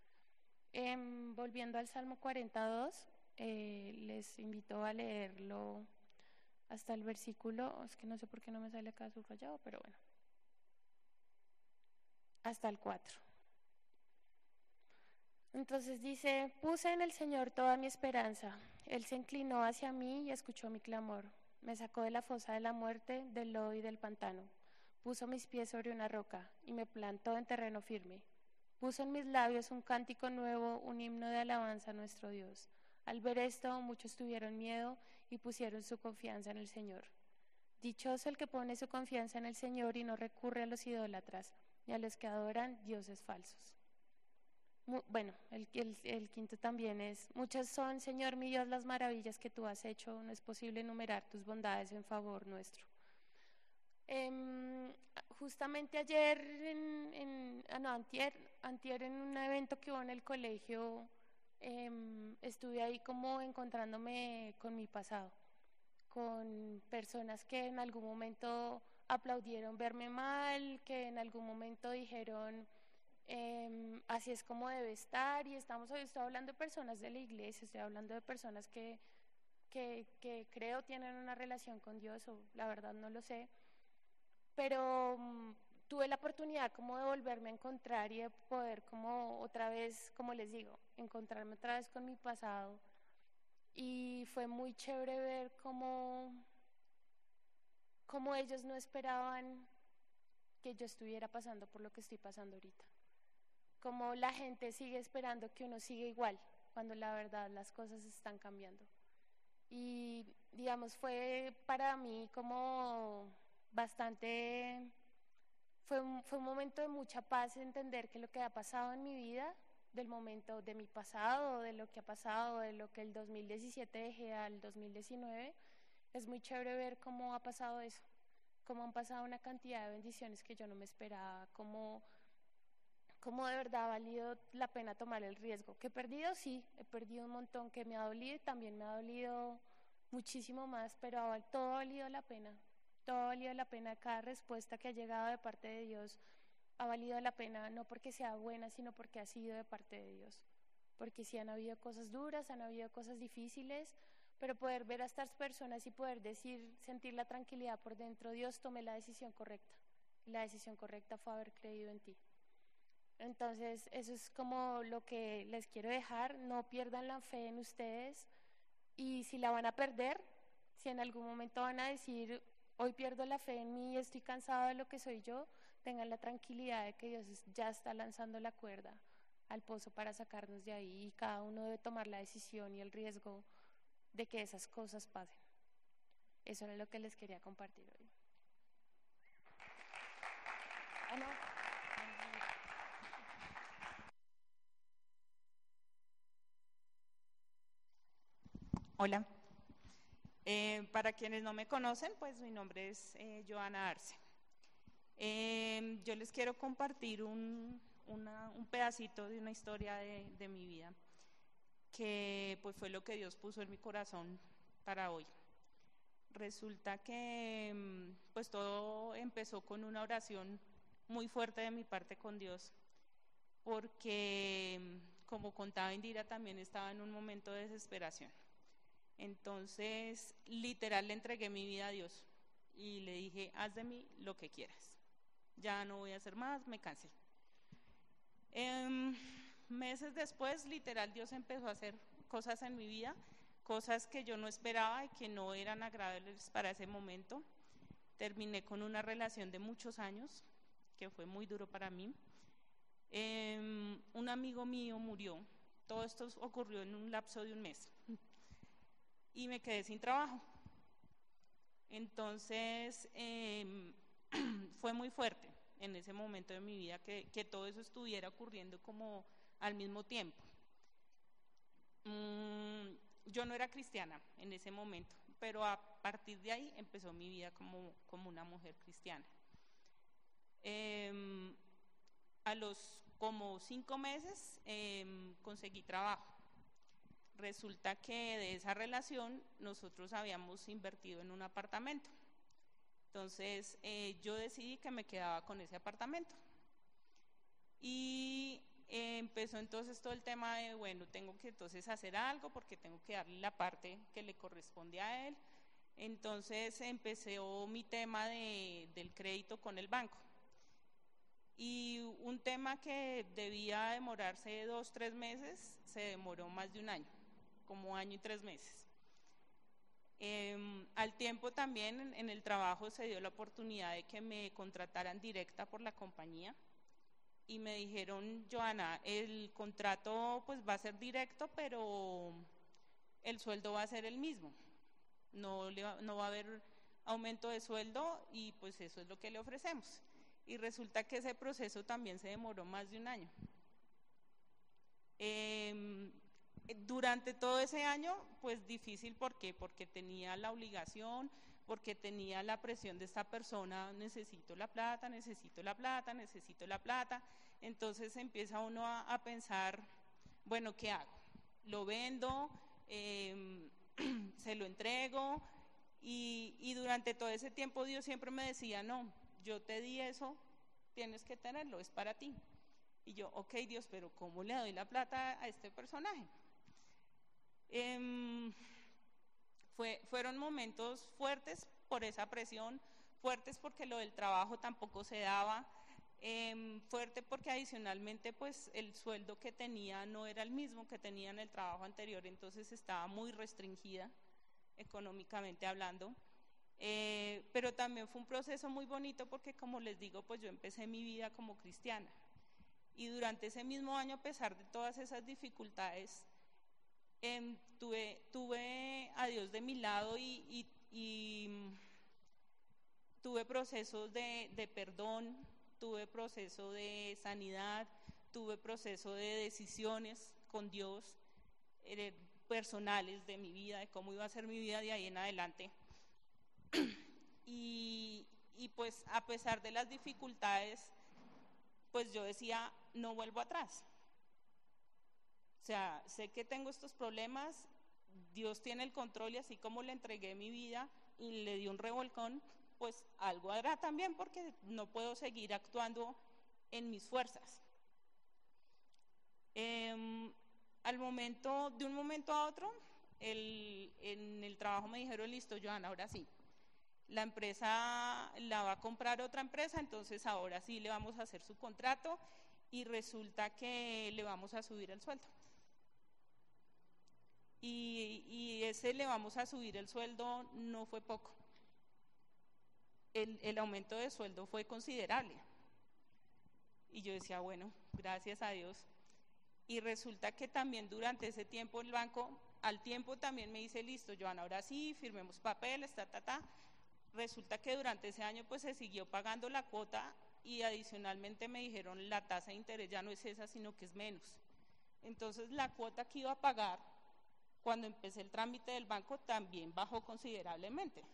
Eh, volviendo al Salmo 42, eh, les invito a leerlo hasta el versículo, es que no sé por qué no me sale acá subrayado, pero bueno, hasta el 4. Entonces dice, puse en el Señor toda mi esperanza. Él se inclinó hacia mí y escuchó mi clamor. Me sacó de la fosa de la muerte, del lodo y del pantano. Puso mis pies sobre una roca y me plantó en terreno firme. Puso en mis labios un cántico nuevo, un himno de alabanza a nuestro Dios. Al ver esto, muchos tuvieron miedo y pusieron su confianza en el Señor. Dichoso el que pone su confianza en el Señor y no recurre a los idólatras ni a los que adoran dioses falsos. Bueno, el, quinto también es, muchas son, Señor mi Dios, las maravillas que tú has hecho, no es posible enumerar tus bondades en favor nuestro. Eh, justamente ayer, en, ah, no, antier, antier en un evento que hubo en el colegio, eh, estuve ahí como encontrándome con mi pasado, con personas que en algún momento aplaudieron verme mal, que en algún momento dijeron, eh, así es como debe estar, y estamos hoy, estoy hablando de personas de la iglesia, estoy hablando de personas que que, que creo tienen una relación con Dios, o la verdad no lo sé, pero mm, tuve la oportunidad como de volverme a encontrar y de poder como otra vez, como les digo, encontrarme otra vez con mi pasado. Y fue muy chévere ver cómo, cómo ellos no esperaban que yo estuviera pasando por lo que estoy pasando ahorita. Como la gente sigue esperando que uno siga igual, cuando la verdad las cosas están cambiando. Y digamos, fue para mí como bastante, fue un, fue un momento de mucha paz entender que lo que ha pasado en mi vida, del momento de mi pasado, de lo que ha pasado, de lo que el 2017 dejé al 2019, es muy chévere ver cómo ha pasado eso, cómo han pasado una cantidad de bendiciones que yo no me esperaba, cómo, cómo de verdad ha valido la pena tomar el riesgo. Que he perdido, sí, he perdido un montón, que me ha dolido y también me ha dolido muchísimo más, pero todo ha valido la pena, todo ha valido la pena, cada respuesta que ha llegado de parte de Dios ha valido la pena, no porque sea buena, sino porque ha sido de parte de Dios. Porque sí han habido cosas duras, han habido cosas difíciles, pero poder ver a estas personas y poder decir, sentir la tranquilidad por dentro, Dios tomé la decisión correcta. La decisión correcta fue haber creído en ti. Entonces, eso es como lo que les quiero dejar, no pierdan la fe en ustedes y si la van a perder, si en algún momento van a decir, hoy pierdo la fe en mí, estoy cansado de lo que soy yo, tengan la tranquilidad de que Dios ya está lanzando la cuerda al pozo para sacarnos de ahí y cada uno debe tomar la decisión y el riesgo de que esas cosas pasen. Eso era lo que les quería compartir hoy. Ah, no. Hola. Eh, para quienes no me conocen, pues mi nombre es eh, Joana Arce. Eh, yo les quiero compartir un, pedacito de una historia de, de mi vida, que pues fue lo que Dios puso en mi corazón para hoy. Resulta que mm, pues todo empezó con una oración muy fuerte de mi parte con Dios, porque mm, como contaba Indira, también estaba en un momento de desesperación. Entonces, literal, le entregué mi vida a Dios y le dije, haz de mí lo que quieras. Ya no voy a hacer más, me cansé. Em, meses después, literal, Dios empezó a hacer cosas en mi vida, cosas que yo no esperaba y que no eran agradables para ese momento. Terminé con una relación de muchos años, que fue muy duro para mí. Em, un amigo mío murió. Todo esto ocurrió en un lapso de un mes y me quedé sin trabajo. Entonces, eh, fue muy fuerte en ese momento de mi vida que, que, todo eso estuviera ocurriendo como al mismo tiempo. Mm, yo no era cristiana en ese momento, pero a partir de ahí empezó mi vida como, como una mujer cristiana. Eh, a los como cinco meses eh, conseguí trabajo resulta que de esa relación nosotros habíamos invertido en un apartamento. Entonces eh, yo decidí que me quedaba con ese apartamento. Y eh, empezó entonces todo el tema de, bueno, tengo que entonces hacer algo porque tengo que darle la parte que le corresponde a él. Entonces empezó mi tema de, del crédito con el banco. Y un tema que debía demorarse dos, tres meses, se demoró más de un año como año y tres meses. Eh, al tiempo también en, en, el trabajo se dio la oportunidad de que me contrataran directa por la compañía y me dijeron, Joana, el contrato pues va a ser directo, pero el sueldo va a ser el mismo. No, le va, no va a haber aumento de sueldo y pues eso es lo que le ofrecemos. Y resulta que ese proceso también se demoró más de un año. Eh, durante todo ese año, pues difícil, ¿por qué? Porque tenía la obligación, porque tenía la presión de esta persona, necesito la plata, necesito la plata, necesito la plata. Entonces empieza uno a, pensar, bueno, ¿qué hago? Lo vendo, eh, se lo entrego, y, y durante todo ese tiempo Dios siempre me decía, no, yo te di eso, tienes que tenerlo, es para ti. Y yo, ok Dios, pero ¿cómo le doy la plata a este personaje? Eh, Fue, fueron momentos fuertes por esa presión, fuertes porque lo del trabajo tampoco se daba, em, fuerte porque adicionalmente pues el sueldo que tenía no era el mismo que tenía en el trabajo anterior, entonces estaba muy restringida económicamente hablando. Eh, pero también fue un proceso muy bonito porque como les digo, pues yo empecé mi vida como cristiana. Y durante ese mismo año, a pesar de todas esas dificultades, em, tuve, tuve a Dios de mi lado y, mm, tuve procesos de, perdón, tuve proceso de sanidad, tuve proceso de decisiones con Dios eh, personales de mi vida, de cómo iba a ser mi vida de ahí en adelante. y, y pues a pesar de las dificultades, pues yo decía, no vuelvo atrás. O sea, sé que tengo estos problemas, Dios tiene el control y así como le entregué mi vida y le di un revolcón, pues algo hará también porque no puedo seguir actuando en mis fuerzas. Em, al momento, de un momento a otro, en el trabajo me dijeron, listo, Joana, ahora sí. La empresa la va a comprar otra empresa, entonces ahora sí le vamos a hacer su contrato y resulta que le vamos a subir el sueldo. Y, ese le vamos a subir el sueldo no fue poco. El, el aumento de sueldo fue considerable. Y yo decía, bueno, gracias a Dios. Y resulta que también durante ese tiempo el banco, al tiempo también me dice, listo, Joana, ahora sí, firmemos papeles, ta, ta, ta. Resulta que durante ese año pues se siguió pagando la cuota y adicionalmente me dijeron la tasa de interés ya no es esa, sino que es menos. Entonces la cuota que iba a pagar cuando empecé el trámite del banco también bajó considerablemente.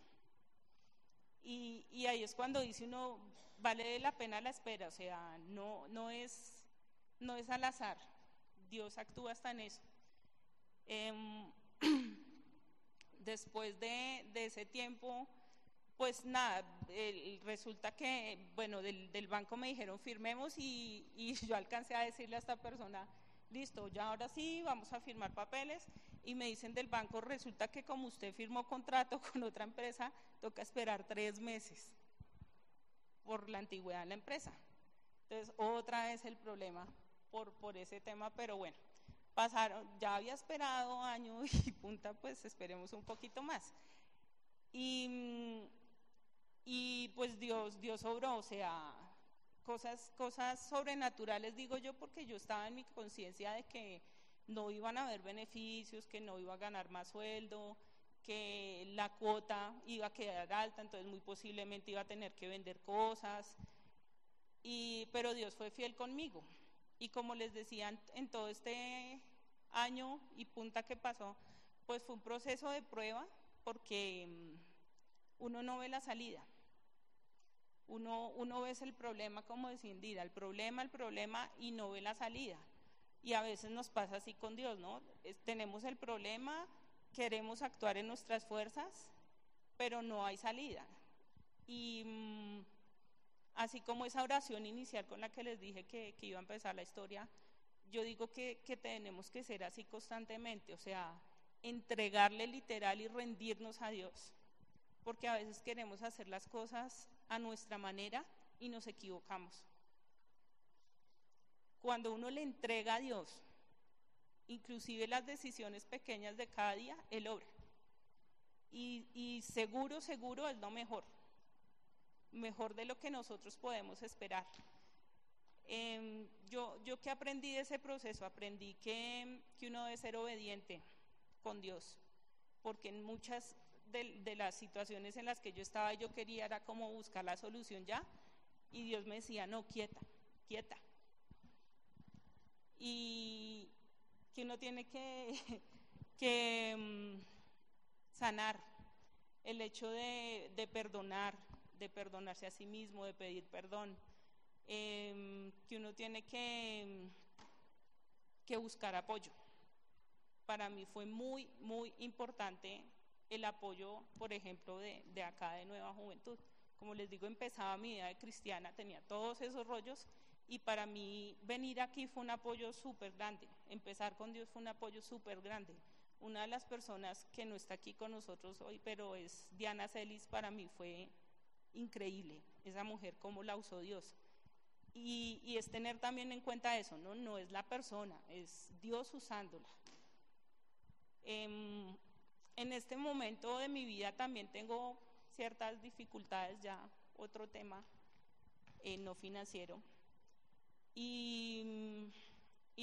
Y, ahí es cuando dice uno, vale la pena la espera, o sea, no, no, es, no es al azar, Dios actúa hasta en eso. Em, después de, de ese tiempo, pues nada, resulta que, bueno, del, banco me dijeron firmemos y, yo alcancé a decirle a esta persona, listo, ya ahora sí, vamos a firmar papeles. Y me dicen del banco, resulta que como usted firmó contrato con otra empresa, toca esperar tres meses por la antigüedad de la empresa. Entonces, otra vez el problema por, por ese tema, pero bueno, pasaron, ya había esperado año y punta, pues esperemos un poquito más. Y y pues Dios, Dios obró, o sea, cosas, cosas sobrenaturales digo yo porque yo estaba en mi conciencia de que no iban a haber beneficios, que no iba a ganar más sueldo, que la cuota iba a quedar alta, entonces muy posiblemente iba a tener que vender cosas. Y, pero Dios fue fiel conmigo. Y como les decía, en todo este año y punta que pasó, pues fue un proceso de prueba porque mm, uno no ve la salida. Uno, uno ve el problema como descendida, el problema, el problema y no ve la salida. Y a veces nos pasa así con Dios, ¿no? tenemos el problema, queremos actuar en nuestras fuerzas, pero no hay salida. Y mm, así como esa oración inicial con la que les dije que, iba a empezar la historia, yo digo que, que tenemos que ser así constantemente, o sea, entregarle literal y rendirnos a Dios, porque a veces queremos hacer las cosas a nuestra manera y nos equivocamos. Cuando uno le entrega a Dios, inclusive las decisiones pequeñas de cada día, Él obra. Y, seguro, seguro es lo mejor. Mejor de lo que nosotros podemos esperar. Em, yo, yo que aprendí de ese proceso, aprendí que, que uno debe ser obediente con Dios, porque en muchas de, las situaciones en las que yo estaba, yo quería era como buscar la solución ya, y Dios me decía, no, quieta, quieta. Y que uno tiene que, mm, sanar el hecho de, perdonar, de perdonarse a sí mismo, de pedir perdón, em, que uno tiene que, que buscar apoyo. Para mí fue muy, muy importante el apoyo, por ejemplo, de, de acá de Nueva Juventud. Como les digo, empezaba mi vida de cristiana, tenía todos esos rollos y para mí venir aquí fue un apoyo súper grande. Empezar con Dios fue un apoyo súper grande. una de las personas que no está aquí con nosotros hoy, pero es Diana Celis, para mí fue increíble, esa mujer, cómo la usó Dios. Y, y es tener también en cuenta eso, ¿no? No es la persona, es Dios usándola. Em, en este momento de mi vida también tengo ciertas dificultades ya, otro tema eh, no financiero. Y,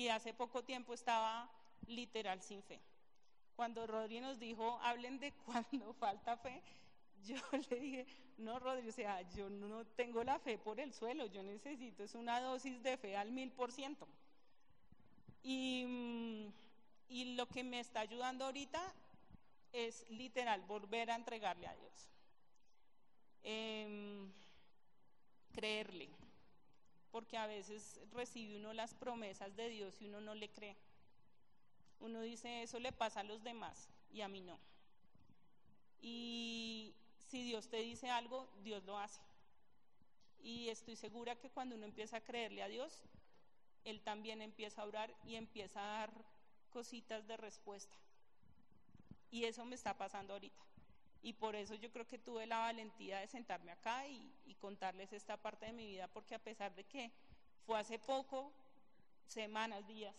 hace poco tiempo estaba literal sin fe. Cuando Rodri nos dijo, hablen de cuando falta fe, yo le dije, no, Rodri, o sea, yo no tengo la fe por el suelo, yo necesito, es una dosis de fe al mil por ciento. Y, y lo que me está ayudando ahorita es literal volver a entregarle a Dios. Em, creerle, porque a veces recibe uno las promesas de Dios y uno no le cree. Uno dice, eso le pasa a los demás y a mí no. Y si Dios te dice algo, Dios lo hace. Y estoy segura que cuando uno empieza a creerle a Dios, Él también empieza a orar y empieza a dar cositas de respuesta. Y eso me está pasando ahorita. Y por eso yo creo que tuve la valentía de sentarme acá y, contarles esta parte de mi vida, porque a pesar de que fue hace poco, semanas, días,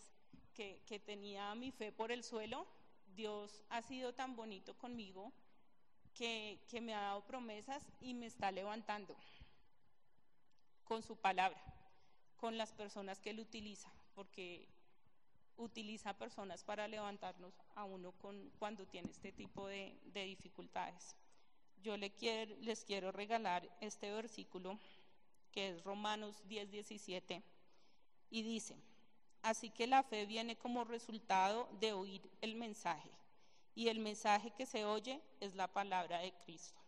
que, que tenía mi fe por el suelo, Dios ha sido tan bonito conmigo que, que me ha dado promesas y me está levantando con su palabra, con las personas que él utiliza, porque utiliza personas para levantarnos a uno con, cuando tiene este tipo de, de dificultades. Yo le quiero, les quiero regalar este versículo que es Romanos 10, 17 y dice, así que la fe viene como resultado de oír el mensaje y el mensaje que se oye es la palabra de Cristo.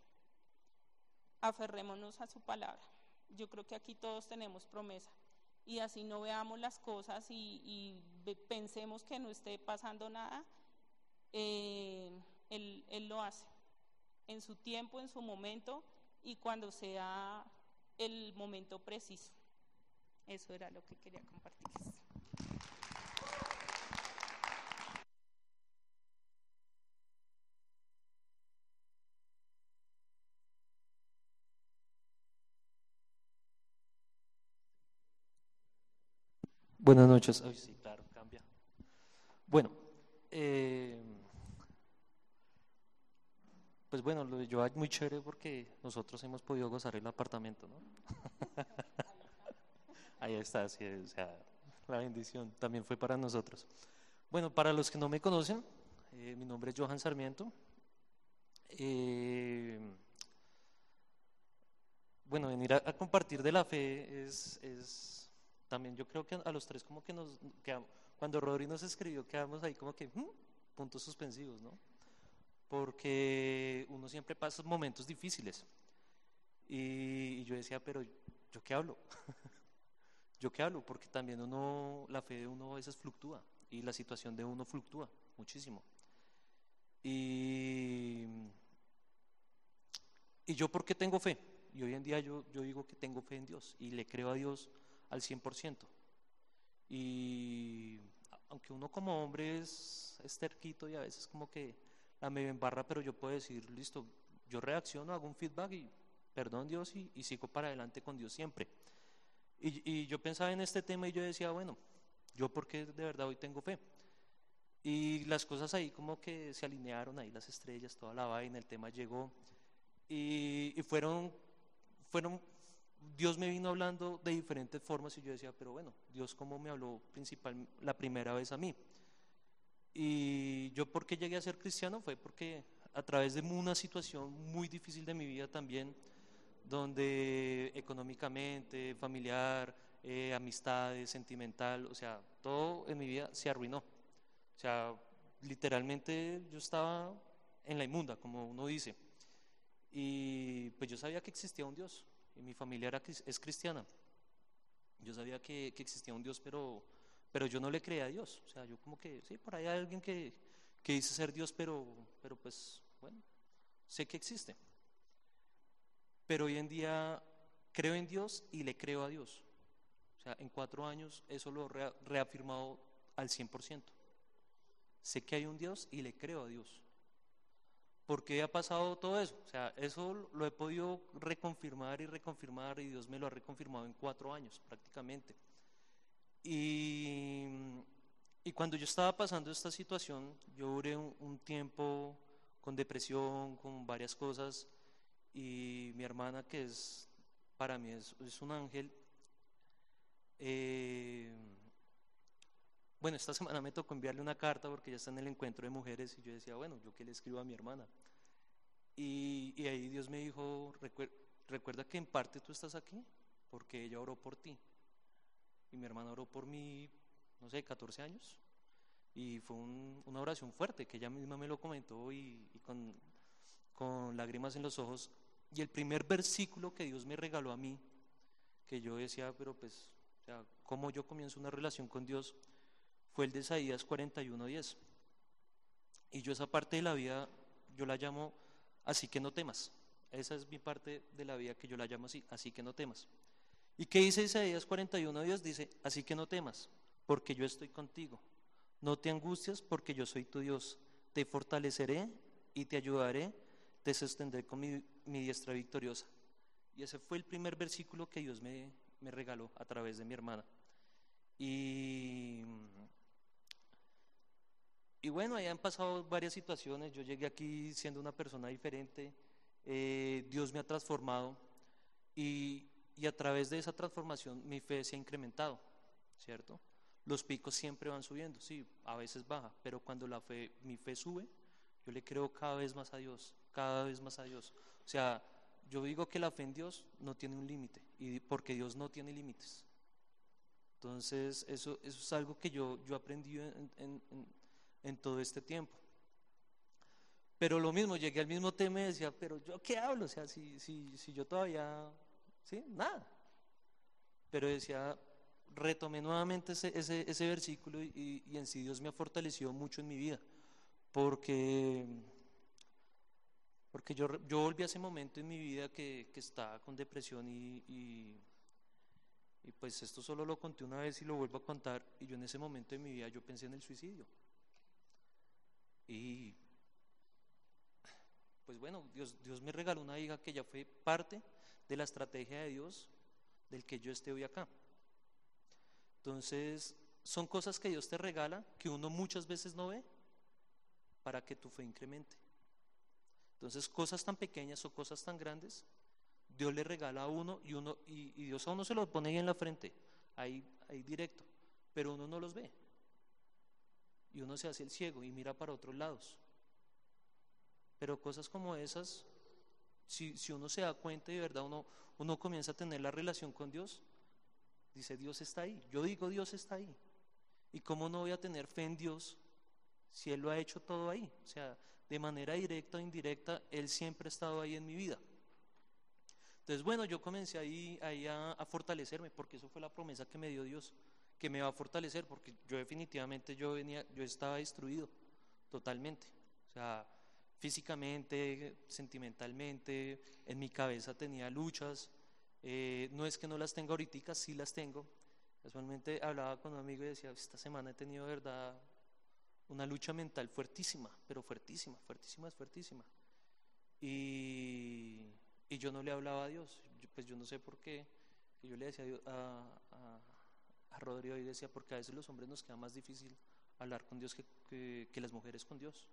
Aferrémonos a su palabra. Yo creo que aquí todos tenemos promesa y así no veamos las cosas y, y pensemos que no esté pasando nada, eh, él, él lo hace en su tiempo, en su momento y cuando sea el momento preciso. Eso era lo que quería compartirles. Buenas noches. Ay, sí, claro, Bueno, eh, pues bueno, lo de Joa es muy chévere porque nosotros hemos podido gozar el apartamento, ¿no? Ahí está, sí, o sea, la bendición también fue para nosotros. Bueno, para los que no me conocen, eh, mi nombre es Johan Sarmiento. Eh, bueno, venir a, compartir de la fe es, es, también yo creo que a los tres como que nos, que cuando Rodri nos escribió quedamos ahí como que, hmm, puntos suspensivos, ¿no? Porque uno siempre pasa momentos difíciles. Y, yo decía, pero ¿yo qué hablo? ¿Yo qué hablo? Porque también uno, la fe de uno a veces fluctúa y la situación de uno fluctúa muchísimo. Y, y yo, ¿por qué tengo fe? Y hoy en día yo, yo digo que tengo fe en Dios y le creo a Dios al 100%. Y aunque uno como hombre es, es terquito y a veces como que la me embarra, pero yo puedo decir, listo, yo reacciono, hago un feedback y perdón Dios y, sigo para adelante con Dios siempre. Y, y, yo pensaba en este tema y yo decía, bueno, yo porque de verdad hoy tengo fe. Y las cosas ahí como que se alinearon, ahí las estrellas, toda la vaina, el tema llegó. Y, y fueron, fueron, Dios me vino hablando de diferentes formas y yo decía, pero bueno, Dios cómo me habló principal la primera vez a mí. Y yo porque llegué a ser cristiano fue porque a través de una situación muy difícil de mi vida también, donde económicamente, familiar, eh, amistades, sentimental, o sea, todo en mi vida se arruinó. O sea, literalmente yo estaba en la inmunda, como uno dice. Y pues yo sabía que existía un Dios, y mi familia era, es cristiana. Yo sabía que, que existía un Dios, pero, pero yo no le creía a Dios. O sea, yo como que, sí, por ahí hay alguien que, que dice ser Dios, pero, pero pues, bueno, sé que existe pero hoy en día creo en Dios y le creo a Dios. O sea, en cuatro años eso lo he reafirmado al 100%. sé que hay un Dios y le creo a Dios. ¿Por qué ha pasado todo eso? O sea, eso lo he podido reconfirmar y reconfirmar y Dios me lo ha reconfirmado en cuatro años prácticamente. Y, y cuando yo estaba pasando esta situación, yo duré un, un tiempo con depresión, con varias cosas, y mi hermana, que es para mí es, es un ángel, eh, bueno, esta semana me tocó enviarle una carta porque ya está en el encuentro de mujeres y yo decía, bueno, yo qué le escribo a mi hermana. Y, ahí Dios me dijo, "Recuer- recuerda que en parte tú estás aquí porque ella oró por ti. Y mi hermana oró por mí, no sé, 14 años. Y fue un- una oración fuerte que ella misma me lo comentó y, con, lágrimas en los ojos. Y el primer versículo que Dios me regaló a mí, que yo decía, pero pues, o ¿cómo yo comienzo una relación con Dios? Fue el de Isaías 41:10. Y yo esa parte de la vida, yo la llamo así que no temas. Esa es mi parte de la vida que yo la llamo así, así que no temas. ¿Y qué dice Isaías 41:10? Dice, así que no temas, porque yo estoy contigo. No te angusties, porque yo soy tu Dios. Te fortaleceré y te ayudaré, te sostendré con mi, mi diestra victoriosa. Y ese fue el primer versículo que Dios me, me regaló a través de mi hermana. Y, y bueno, ahí han pasado varias situaciones. Yo llegué aquí siendo una persona diferente. eh, Dios me ha transformado y, y a través de esa transformación mi fe se ha incrementado, ¿cierto? Los picos siempre van subiendo, sí, a veces baja, pero cuando la fe, mi fe sube, yo le creo cada vez más a Dios, cada vez más a Dios. O sea, yo digo que la fe en Dios no tiene un límite, y porque Dios no tiene límites. Entonces, eso, eso es algo que yo, yo aprendí en, en- en- en todo este tiempo. Pero lo mismo, llegué al mismo tema y decía, pero yo qué hablo, o sea, si, si, si yo todavía, ¿sí? Nada. Pero decía, retomé nuevamente ese, ese, ese versículo y, y en sí Dios me ha fortalecido mucho en mi vida, porque, porque yo, yo volví a ese momento en mi vida que, que estaba con depresión y, y, y pues esto solo lo conté una vez y lo vuelvo a contar, y yo en ese momento de mi vida yo pensé en el suicidio. Y pues bueno, Dios, Dios me regaló una hija que ya fue parte de la estrategia de Dios del que yo esté hoy acá. Entonces, son cosas que Dios te regala que uno muchas veces no ve para que tu fe incremente. Entonces, cosas tan pequeñas o cosas tan grandes, Dios le regala a uno y uno y, Dios a uno se lo pone ahí en la frente, ahí, ahí directo, pero uno no los ve. Y uno se hace el ciego y mira para otros lados. Pero cosas como esas, si, si uno se da cuenta y de verdad uno, uno comienza a tener la relación con Dios, dice Dios está ahí. Yo digo Dios está ahí. ¿Y cómo no voy a tener fe en Dios si Él lo ha hecho todo ahí? O sea, de manera directa o indirecta, Él siempre ha estado ahí en mi vida. Entonces, bueno, yo comencé ahí, ahí a, a fortalecerme, porque eso fue la promesa que me dio Dios, que me va a fortalecer, porque yo definitivamente yo venía, yo estaba destruido totalmente. O sea, físicamente, sentimentalmente, en mi cabeza tenía luchas. eh, no es que no las tenga ahorita, sí las tengo. Casualmente hablaba con un amigo y decía, esta semana he tenido, verdad, una lucha mental fuertísima, pero fuertísima, fuertísima, es fuertísima. Y, y yo no le hablaba a Dios, yo- pues yo no sé por qué. Yo le decía a, a, Rodrigo y decía, porque a veces los hombres nos queda más difícil hablar con Dios que, las mujeres con Dios.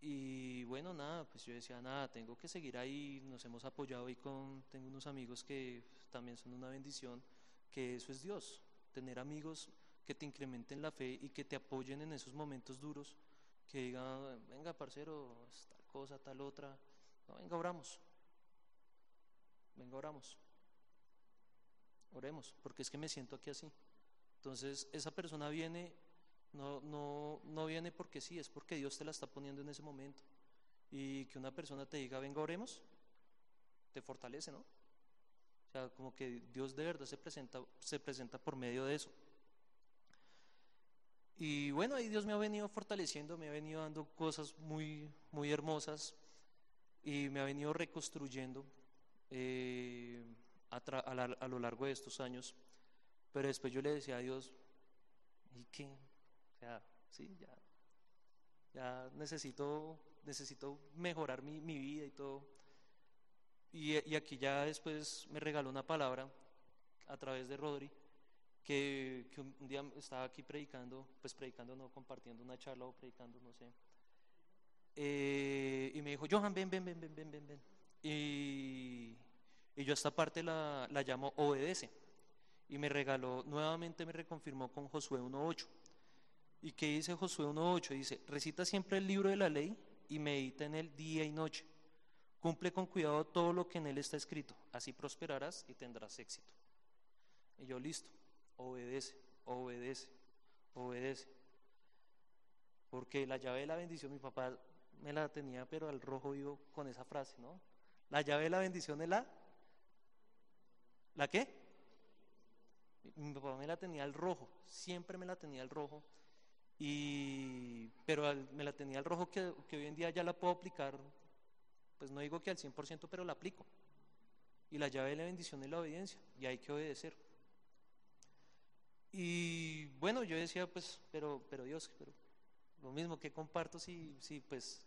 Y bueno, nada, pues yo decía, nada, tengo que seguir ahí, nos hemos apoyado ahí con, tengo unos amigos que también son una bendición, que eso es Dios, tener amigos que te incrementen la fe y que te apoyen en esos momentos duros, que digan, venga, parcero, tal cosa, tal otra, no, venga, oramos, venga, oramos, oremos, porque es que me siento aquí así. Entonces, esa persona viene, no, no, no viene porque sí, es porque Dios te la está poniendo en ese momento. Y que una persona te diga, venga, oremos, te fortalece, ¿no? O sea, como que Dios de verdad se presenta, se presenta por medio de eso. Y bueno, ahí Dios me ha venido fortaleciendo, me ha venido dando cosas muy, muy hermosas y me ha venido reconstruyendo eh, a, a la- a lo largo de estos años. Pero después yo le decía a Dios, ¿y qué? O sea, sí, ya, ya necesito, necesito mejorar mi, mi vida y todo. Y, y aquí ya después me regaló una palabra a través de Rodri, que, que un día estaba aquí predicando, pues predicando, no compartiendo una charla o predicando, no sé. Eh, y me dijo, Johan, ven, ven, ven, ven, ven, ven, ven. Y, y yo esta parte la, la llamo obedece. Y me regaló, nuevamente me reconfirmó con Josué 1.8. ¿Y qué dice Josué 1.8? Dice, recita siempre el libro de la ley y medita en él día y noche. Cumple con cuidado todo lo que en él está escrito. Así prosperarás y tendrás éxito. Y yo, listo, obedece, obedece, obedece. Porque la llave de la bendición, mi papá me la tenía, pero al rojo vivo con esa frase, ¿no? La llave de la bendición es la. ¿La qué? Mi papá me la tenía al rojo, siempre me la tenía al rojo. Y, pero me la tenía al rojo que, que hoy en día ya la puedo aplicar, pues no digo que al 100%, pero la aplico. Y la llave de la bendición es la obediencia, y hay que obedecer. Y bueno, yo decía, pues, pero, pero Dios, pero lo mismo que comparto si, si pues,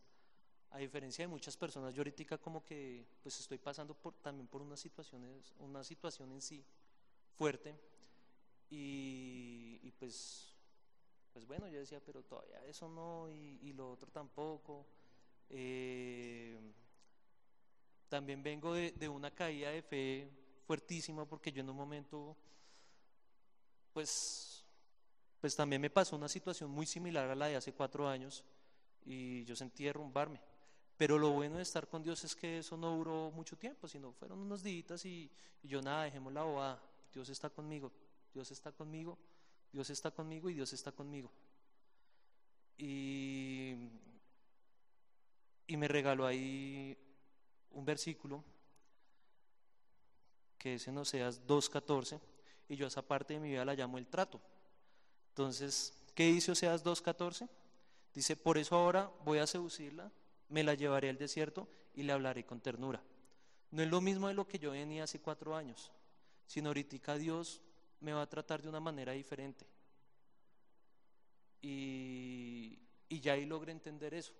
a diferencia de muchas personas, yo ahorita como que, pues, estoy pasando por, también por unas situaciones, una situación en sí fuerte, y, pues, pues bueno, yo decía, pero todavía eso no, y, y lo otro tampoco. Eh, también vengo de, de una caída de fe fuertísima porque yo en un momento, pues, pues también me pasó una situación muy similar a la de hace cuatro años y yo sentí derrumbarme. Pero lo bueno de estar con Dios es que eso no duró mucho tiempo, sino fueron unos días y, yo nada, dejemos la bobada. Dios está conmigo, Dios está conmigo, Dios está conmigo y Dios está conmigo. Y, y me regaló ahí un versículo que es en Oseas 2.14 y yo esa parte de mi vida la llamo el trato. Entonces, ¿qué dice Oseas 2.14? Dice, por eso ahora voy a seducirla, me la llevaré al desierto y le hablaré con ternura. No es lo mismo de lo que yo venía hace cuatro años, sino ahorita Dios me va a tratar de una manera diferente. Y, y ya ahí logré entender eso,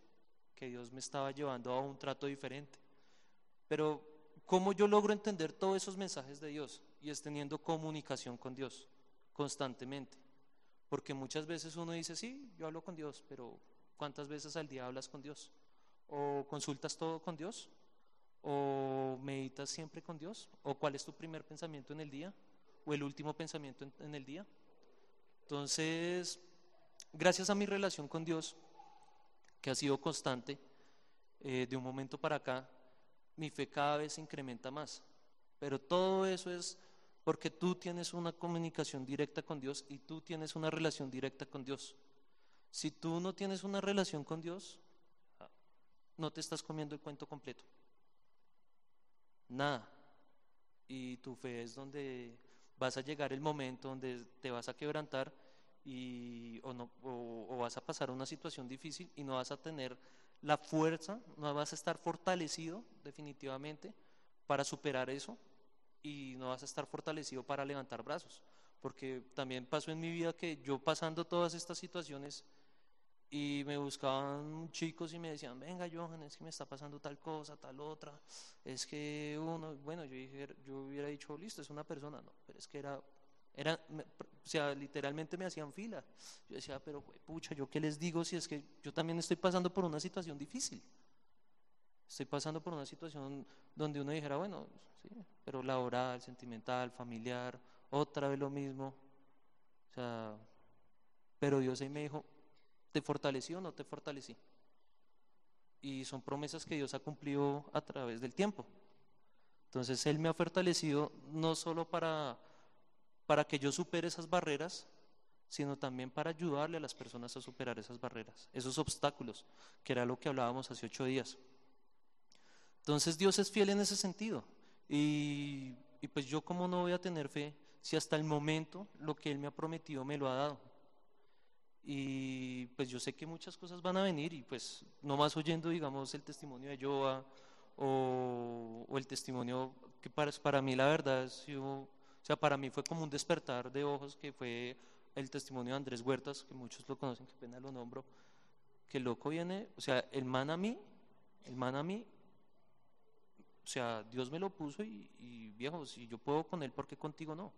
que Dios me estaba llevando a un trato diferente. Pero, ¿cómo yo logro entender todos esos mensajes de Dios? Y es teniendo comunicación con Dios constantemente. Porque muchas veces uno dice, sí, yo hablo con Dios, pero ¿cuántas veces al día hablas con Dios? ¿O consultas todo con Dios? ¿O meditas siempre con Dios? ¿O cuál es tu primer pensamiento en el día? ¿O el último pensamiento en, el día? Entonces, gracias a mi relación con Dios, que ha sido constante, eh, de un momento para acá, mi fe cada vez se incrementa más. Pero todo eso es porque tú tienes una comunicación directa con Dios y tú tienes una relación directa con Dios. Si tú no tienes una relación con Dios, no te estás comiendo el cuento completo. Nada. Y tu fe es donde vas a llegar el momento donde te vas a quebrantar y, o, no, o, o vas a pasar una situación difícil y no vas a tener la fuerza, no vas a estar fortalecido definitivamente para superar eso y no vas a estar fortalecido para levantar brazos. Porque también pasó en mi vida que yo pasando todas estas situaciones y me buscaban chicos y me decían, venga Johan, es que me está pasando tal cosa, tal otra, es que uno, bueno, yo, dije, yo hubiera dicho, listo, es una persona, no, pero es que era, era, me- o sea, literalmente me hacían fila. Yo decía, pero pucha, ¿yo qué les digo si es que yo también estoy pasando por una situación difícil? Estoy pasando por una situación donde uno dijera, bueno, sí, pero laboral, sentimental, familiar, otra vez lo mismo. O sea, pero Dios ahí me dijo, ¿te fortaleció o no te fortalecí? Y son promesas que Dios ha cumplido a través del tiempo. Entonces Él me ha fortalecido no solo para, para que yo supere esas barreras, sino también para ayudarle a las personas a superar esas barreras, esos obstáculos, que era lo que hablábamos hace ocho días. Entonces Dios es fiel en ese sentido. Y, y pues yo como no voy a tener fe si hasta el momento lo que Él me ha prometido me lo ha dado. Y pues yo sé que muchas cosas van a venir y pues no más oyendo digamos el testimonio de Joa o, el testimonio que para, para mí la verdad es, yo- o sea, para mí fue como un despertar de ojos que fue el testimonio de Andrés Huertas, que muchos lo conocen, que pena lo nombro, que loco viene, o sea, el man a mí, el man a mí, o sea, Dios me lo puso y, y viejo, si yo puedo con él, ¿por qué contigo no?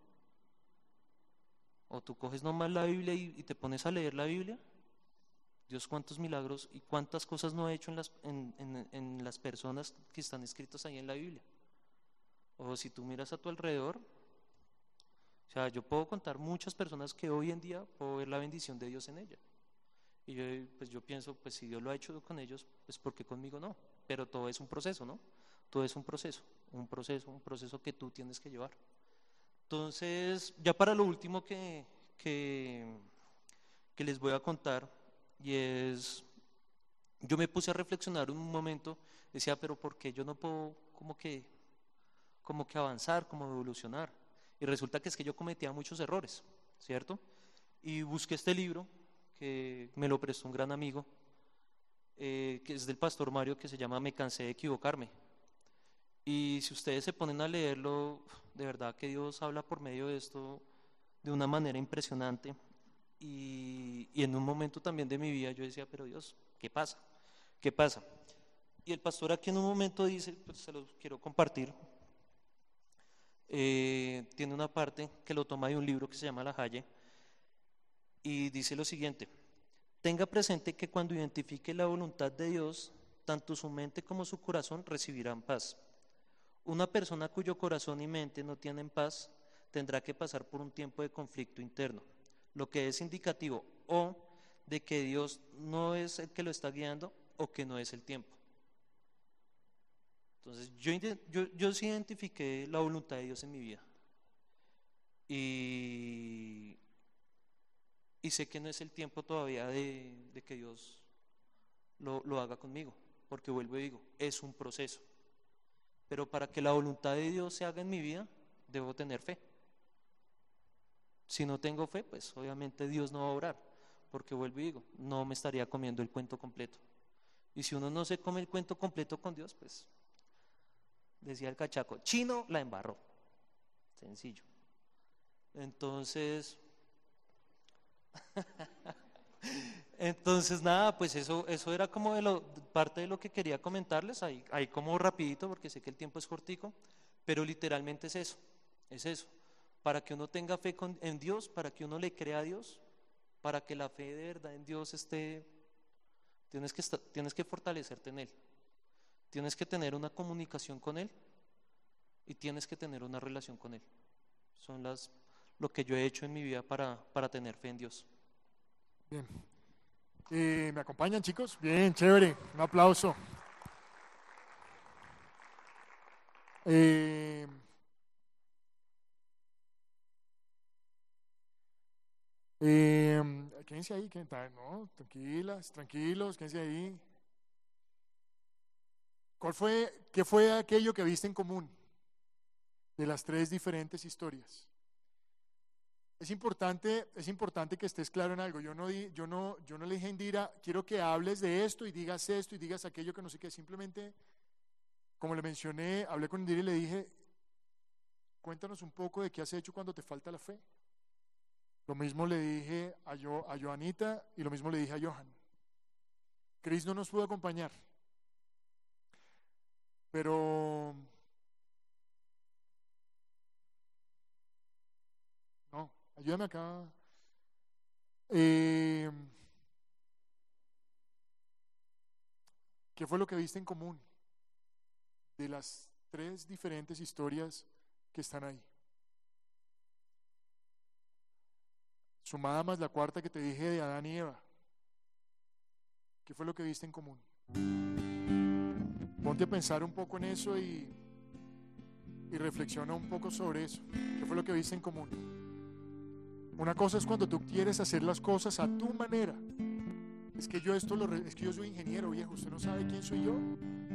O tú coges nomás la Biblia y, y te pones a leer la Biblia. Dios cuántos milagros y cuántas cosas no ha hecho en las, en, en- en las personas que están escritas ahí en la Biblia. O si tú miras a tu alrededor, o sea, yo puedo contar muchas personas que hoy en día puedo ver la bendición de Dios en ella. Y yo, pues yo pienso, pues si Dios lo ha hecho con ellos, pues ¿por qué conmigo no? Pero todo es un proceso, ¿no? Todo es un proceso, un proceso, un proceso que tú tienes que llevar. Entonces, ya para lo último que, que, les voy a contar, y es, yo me puse a reflexionar un momento, decía, pero ¿por qué yo no puedo como que, como que avanzar, como evolucionar? Y resulta que es que yo cometía muchos errores, ¿cierto? Y busqué este libro, que me lo prestó un gran amigo, eh, que es del pastor Mario, que se llama Me cansé de equivocarme. Y si ustedes se ponen a leerlo, de verdad que Dios habla por medio de esto de una manera impresionante. Y, en un momento también de mi vida yo decía, pero Dios, ¿qué pasa? ¿Qué pasa? Y el pastor aquí en un momento dice, pues se los quiero compartir, eh, tiene una parte que lo toma de un libro que se llama La Haye y dice lo siguiente, tenga presente que cuando identifique la voluntad de Dios, tanto su mente como su corazón recibirán paz. Una persona cuyo corazón y mente no tienen paz tendrá que pasar por un tiempo de conflicto interno, lo que es indicativo o de que Dios no es el que lo está guiando o que no es el tiempo. Entonces, yo, yo, yo sí identifiqué la voluntad de Dios en mi vida. Y, y sé que no es el tiempo todavía de, de que Dios lo, lo haga conmigo, porque vuelvo y digo, es un proceso. Pero para que la voluntad de Dios se haga en mi vida, debo tener fe. Si no tengo fe, pues obviamente Dios no va a obrar, porque vuelvo y digo, no me estaría comiendo el cuento completo. Y si uno no se come el cuento completo con Dios, pues decía el cachaco, chino la embarró. Sencillo. Entonces, entonces nada, pues eso, eso era como de lo, parte de lo que quería comentarles, ahí, ahí como rapidito, porque sé que el tiempo es cortico, pero literalmente es eso, es eso. Para que uno tenga fe con- en Dios, para que uno le crea a Dios, para que la fe de verdad en Dios esté, tienes que, tienes que fortalecerte en Él. Tienes que tener una comunicación con Él y tienes que tener una relación con Él. Son las lo que yo he hecho en mi vida para, para tener fe en Dios. Bien. Eh, ¿Me acompañan, chicos? Bien, chévere. Un aplauso. Eh, eh, quédense ahí, no, tranquilas, tranquilos, quédense ahí. ¿Cuál fue, qué fue aquello que viste en común de las tres diferentes historias? Es importante, es importante que estés claro en algo. Yo no, le dije a Indira, quiero que hables de esto y digas esto y digas aquello que no sé qué. Simplemente, como le mencioné, hablé con Indira y le dije, cuéntanos un poco de qué has hecho cuando te falta la fe. Lo mismo le dije a, yo, a Joanita y lo mismo le dije a Johan. Chris no nos pudo acompañar. Pero No, ayúdame acá. Eh, ¿Qué fue lo que viste en común de las tres diferentes historias que están ahí? Sumada más la cuarta que te dije de Adán y Eva. ¿Qué fue lo que viste en común? Ponte a pensar un poco en eso y, y reflexiona un poco sobre eso. ¿Qué fue lo que viste en común? Una cosa es cuando tú quieres hacer las cosas a tu manera. Es que yo esto lo es que yo soy ingeniero, viejo, usted no sabe quién soy yo.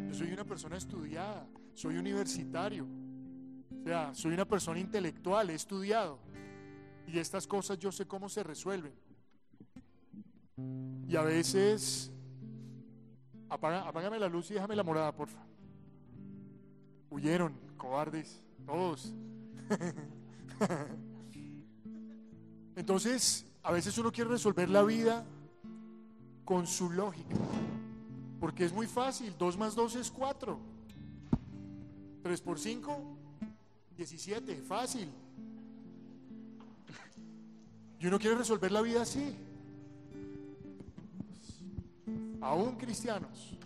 Yo soy una persona estudiada, soy universitario. O sea, soy una persona intelectual, he estudiado. Y estas cosas yo sé cómo se resuelven. Y a veces apaga, apágame la luz y déjame la morada, porfa. Huyeron, cobardes, todos. Entonces, a veces uno quiere resolver la vida con su lógica. Porque es muy fácil. 2 más 2 es 4. 3 por 5, 17. Fácil. Y uno quiere resolver la vida así. Aún cristianos,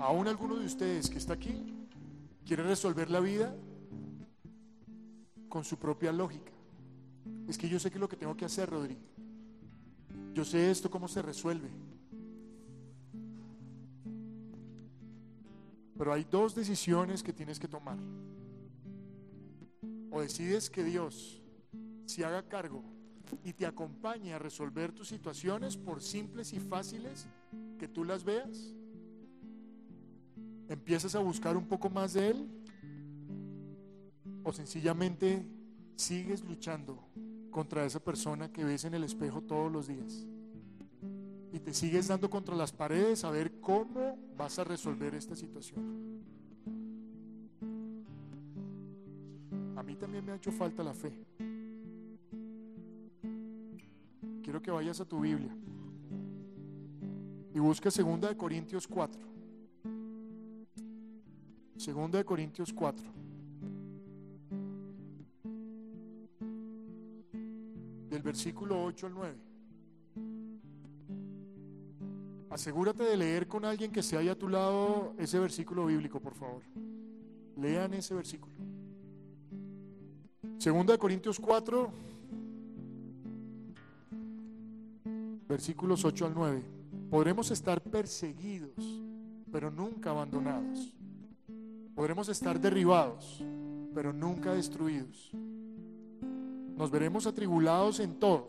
aún alguno de ustedes que está aquí, quiere resolver la vida con su propia lógica. Es que yo sé que lo que tengo que hacer, Rodrigo. Yo sé esto cómo se resuelve. Pero hay dos decisiones que tienes que tomar. O decides que Dios se haga cargo y te acompañe a resolver tus situaciones por simples y fáciles que tú las veas. Empiezas a buscar un poco más de Él o sencillamente sigues luchando contra esa persona que ves en el espejo todos los días. Y te sigues dando contra las paredes a ver cómo vas a resolver esta situación. A mí también me ha hecho falta la fe. Quiero que vayas a tu Biblia y busques 2 de Corintios 4. Segunda de Corintios 4. Versículo 8 al 9. Asegúrate de leer con alguien que esté ahí a tu lado ese versículo bíblico, por favor. Lean ese versículo. Segunda de Corintios 4, versículos 8 al 9. Podremos estar perseguidos, pero nunca abandonados. Podremos estar derribados, pero nunca destruidos. Nos veremos atribulados en todo,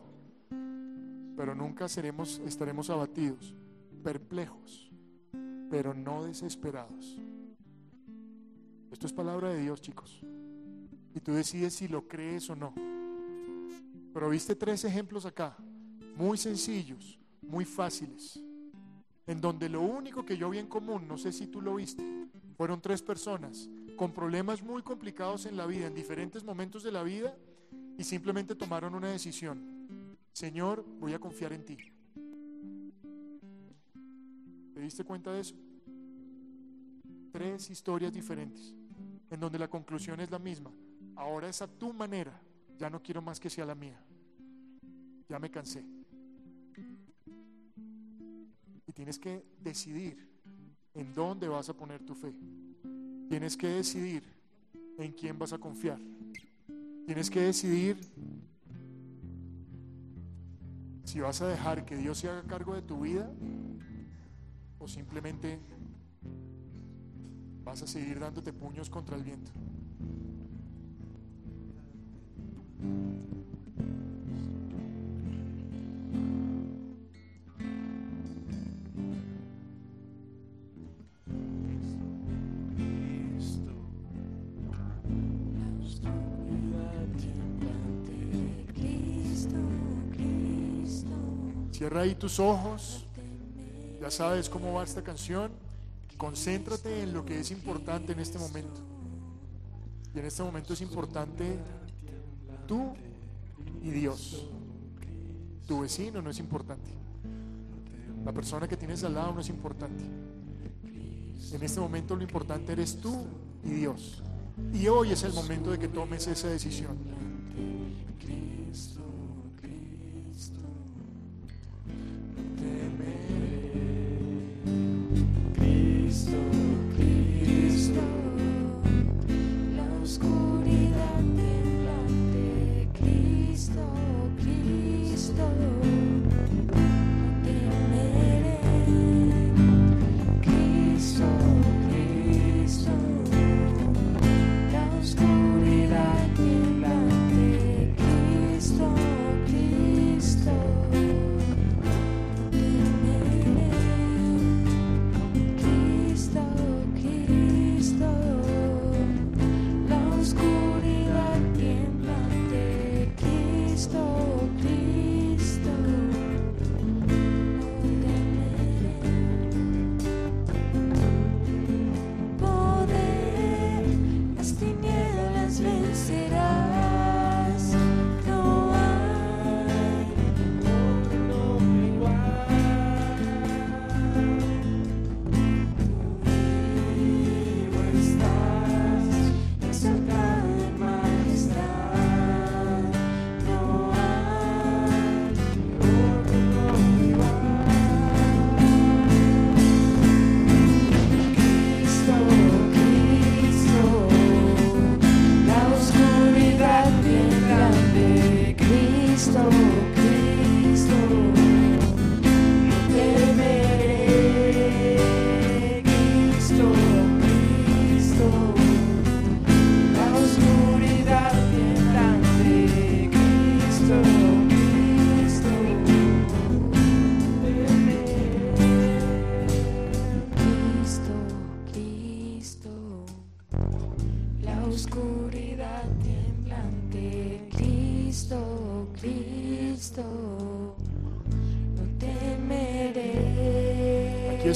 pero nunca seremos, estaremos abatidos, perplejos, pero no desesperados. Esto es palabra de Dios, chicos. Y tú decides si lo crees o no. Pero viste tres ejemplos acá, muy sencillos, muy fáciles, en donde lo único que yo vi en común, no sé si tú lo viste, fueron tres personas con problemas muy complicados en la vida, en diferentes momentos de la vida, y simplemente tomaron una decisión. Señor, voy a confiar en ti. ¿Te diste cuenta de eso? Tres historias diferentes, en donde la conclusión es la misma. Ahora es a tu manera, ya no quiero más que sea la mía. Ya me cansé. Y tienes que decidir en dónde vas a poner tu fe. Tienes que decidir en quién vas a confiar. Tienes que decidir si vas a dejar que Dios se haga cargo de tu vida o simplemente vas a seguir dándote puños contra el viento. Ahí tus ojos. Ya sabes cómo va esta canción. Concéntrate en lo que es importante en este momento. Y en este momento es importante tú y Dios. Tu vecino no es importante. La persona que tienes al lado no es importante. En este momento lo importante eres tú y Dios. Y hoy es el momento de que tomes esa decisión.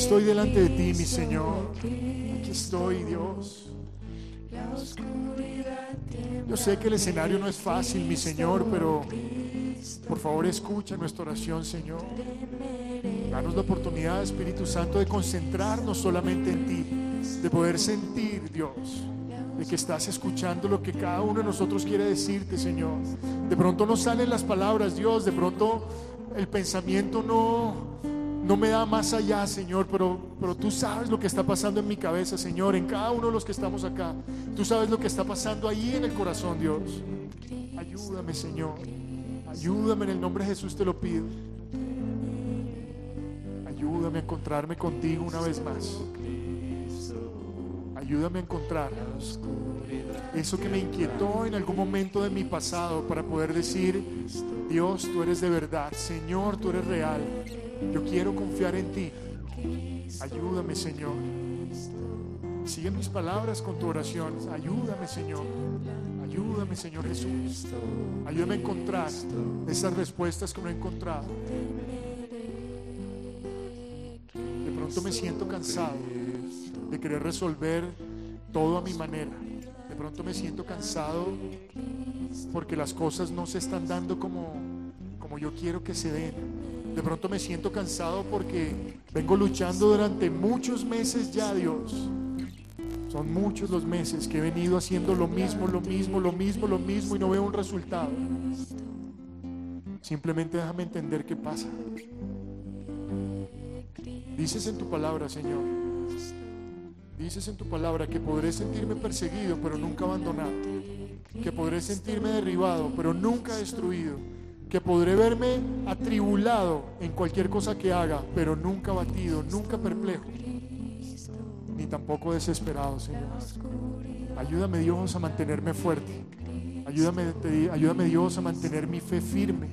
Estoy delante de ti, mi Señor. Aquí estoy, Dios. Yo sé que el escenario no es fácil, mi Señor, pero por favor escucha nuestra oración, Señor. Danos la oportunidad, Espíritu Santo, de concentrarnos solamente en ti, de poder sentir, Dios, de que estás escuchando lo que cada uno de nosotros quiere decirte, Señor. De pronto no salen las palabras, Dios, de pronto el pensamiento no, no me da más allá, Señor, pero, pero tú sabes lo que está pasando en mi cabeza, Señor, en cada uno de los que estamos acá. Tú sabes lo que está pasando ahí en el corazón, Dios. Ayúdame, Señor. Ayúdame en el nombre de Jesús, te lo pido. Ayúdame a encontrarme contigo una vez más. Ayúdame a encontrar eso que me inquietó en algún momento de mi pasado para poder decir, Dios, tú eres de verdad, Señor, tú eres real. Yo quiero confiar en ti. Ayúdame, Señor. Sigue mis palabras con tu oración. Ayúdame, Señor. Ayúdame, Señor Jesús. Ayúdame a encontrar esas respuestas que no he encontrado. De pronto me siento cansado de querer resolver todo a mi manera. De pronto me siento cansado porque las cosas no se están dando como, como yo quiero que se den. De pronto me siento cansado porque vengo luchando durante muchos meses ya, Dios. Son muchos los meses que he venido haciendo lo mismo, lo mismo, lo mismo, lo mismo y no veo un resultado. Simplemente déjame entender qué pasa. Dices en tu palabra, Señor. Dices en tu palabra que podré sentirme perseguido, pero nunca abandonado. Que podré sentirme derribado, pero nunca destruido. Que podré verme atribulado en cualquier cosa que haga, pero nunca abatido, nunca perplejo. Ni tampoco desesperado, Señor. Ayúdame Dios a mantenerme fuerte. Ayúdame, ayúdame Dios a mantener mi fe firme.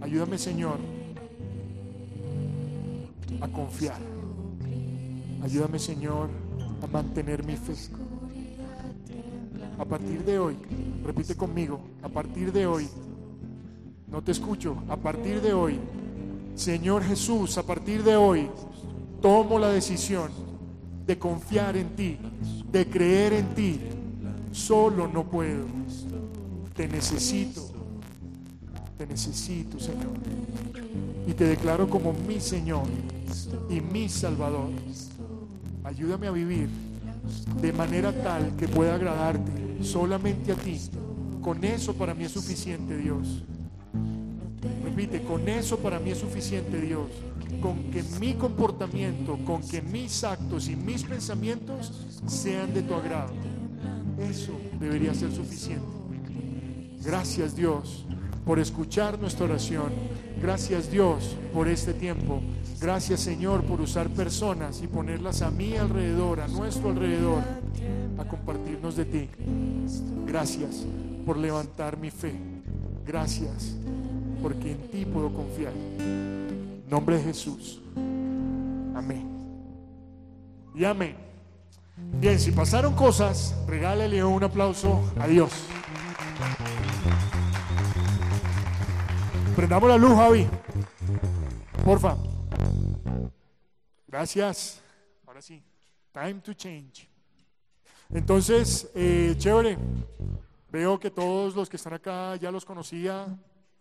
Ayúdame Señor a confiar. Ayúdame Señor a mantener mi fe. A partir de hoy, repite conmigo, a partir de hoy, no te escucho, a partir de hoy, Señor Jesús, a partir de hoy, tomo la decisión de confiar en ti, de creer en ti. Solo no puedo. Te necesito. Te necesito, Señor. Y te declaro como mi Señor y mi Salvador. Ayúdame a vivir de manera tal que pueda agradarte solamente a ti. Con eso para mí es suficiente, Dios. Repite, con eso para mí es suficiente, Dios. Con que mi comportamiento, con que mis actos y mis pensamientos sean de tu agrado. Eso debería ser suficiente. Gracias, Dios, por escuchar nuestra oración. Gracias, Dios, por este tiempo. Gracias, Señor, por usar personas y ponerlas a mi alrededor, a nuestro alrededor, a compartirnos de ti. Gracias por levantar mi fe. Gracias porque en ti puedo confiar. En nombre de Jesús. Amén. Y amén. Bien, si pasaron cosas, regálale un aplauso a Dios. Prendamos la luz, Javi. Porfa. Gracias. Ahora sí. Time to change. Entonces, eh, chévere. Veo que todos los que están acá ya los conocía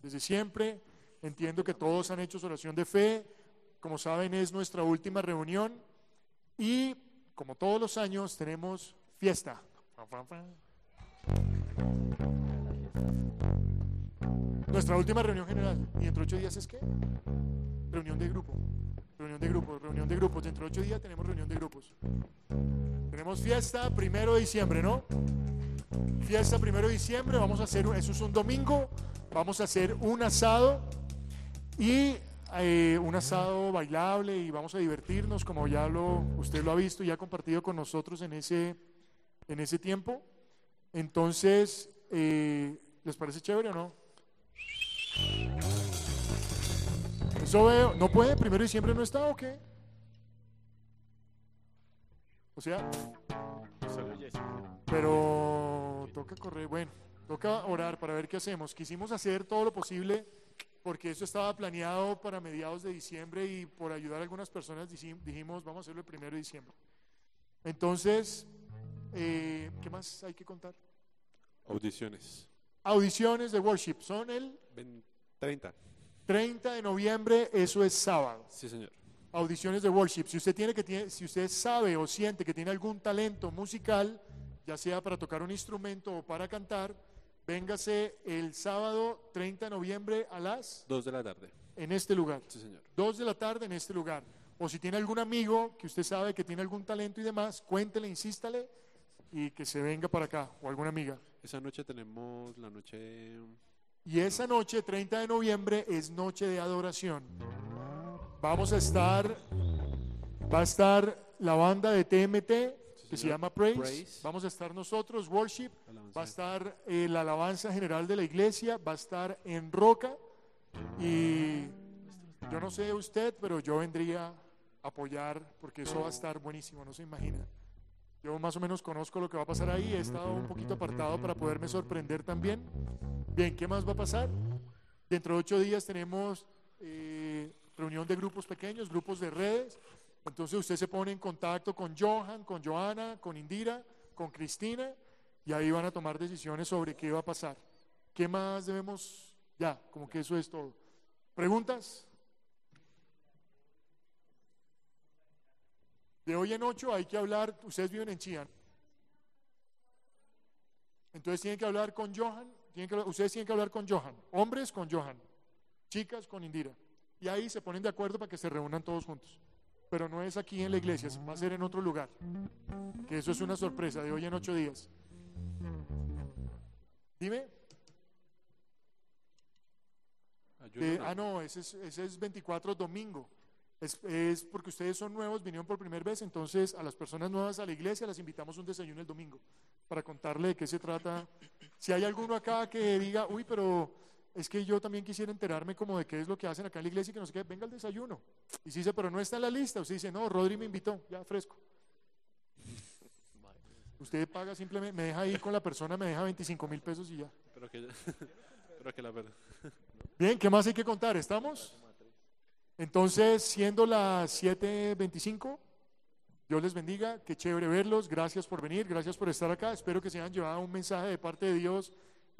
desde siempre. Entiendo que todos han hecho su oración de fe. Como saben, es nuestra última reunión. Y como todos los años, tenemos fiesta. Nuestra última reunión general. ¿Y dentro de ocho días es qué? Reunión de grupo. Reunión de grupos, reunión de grupos. Dentro de ocho días tenemos reunión de grupos. Tenemos fiesta primero de diciembre, ¿no? Fiesta primero de diciembre. Vamos a hacer, eso es un domingo. Vamos a hacer un asado y eh, un asado bailable y vamos a divertirnos como ya lo usted lo ha visto y ha compartido con nosotros en ese en ese tiempo. Entonces, eh, ¿les parece chévere o no? Eso veo, ¿no puede? ¿Primero de diciembre no está o qué? O sea, pero toca correr, bueno, toca orar para ver qué hacemos. Quisimos hacer todo lo posible porque eso estaba planeado para mediados de diciembre y por ayudar a algunas personas dijimos, vamos a hacerlo el primero de diciembre. Entonces, eh, ¿qué más hay que contar? Audiciones. Audiciones de worship son el Ven- 30. 30 de noviembre, eso es sábado. Sí, señor. Audiciones de worship. Si usted tiene que tiene, si usted sabe o siente que tiene algún talento musical, ya sea para tocar un instrumento o para cantar, véngase el sábado 30 de noviembre a las 2 de la tarde. en este lugar. Sí, señor. Dos de la tarde en este lugar. O si tiene algún amigo que usted sabe que tiene algún talento y demás, cuéntele, insístale y que se venga para acá o alguna amiga. Esa noche tenemos la noche. Y esa noche, 30 de noviembre, es noche de adoración. Vamos a estar, va a estar la banda de TMT que se llama Praise. Praise. Vamos a estar nosotros, Worship. Alabanza. Va a estar eh, la alabanza general de la iglesia. Va a estar en Roca. Y yo no sé usted, pero yo vendría a apoyar porque eso va a estar buenísimo, no se imagina. Yo más o menos conozco lo que va a pasar ahí, he estado un poquito apartado para poderme sorprender también. Bien, ¿qué más va a pasar? Dentro de ocho días tenemos eh, reunión de grupos pequeños, grupos de redes. Entonces usted se pone en contacto con Johan, con Joana, con Indira, con Cristina y ahí van a tomar decisiones sobre qué va a pasar. ¿Qué más debemos? Ya, como que eso es todo. ¿Preguntas? De hoy en ocho hay que hablar, ustedes viven en Chía. Entonces tienen que hablar con Johan, tienen que, ustedes tienen que hablar con Johan, hombres con Johan, chicas con Indira. Y ahí se ponen de acuerdo para que se reúnan todos juntos. Pero no es aquí en la iglesia, va a ser en otro lugar. Que eso es una sorpresa de hoy en ocho días. Dime. Eh, no. ah, no, ese es, ese es 24 domingo. Es, es porque ustedes son nuevos, vinieron por primera vez, entonces a las personas nuevas a la iglesia las invitamos un desayuno el domingo para contarle de qué se trata. Si hay alguno acá que diga, uy, pero es que yo también quisiera enterarme como de qué es lo que hacen acá en la iglesia y que no sé qué, venga al desayuno. Y si dice, pero no está en la lista, usted dice, no, Rodri me invitó, ya fresco. Usted paga simplemente, me deja ahí con la persona, me deja 25 mil pesos y ya. Pero que, pero que la verdad. Bien, ¿qué más hay que contar? ¿Estamos? Entonces, siendo las 7.25, Dios les bendiga, qué chévere verlos, gracias por venir, gracias por estar acá, espero que se hayan llevado un mensaje de parte de Dios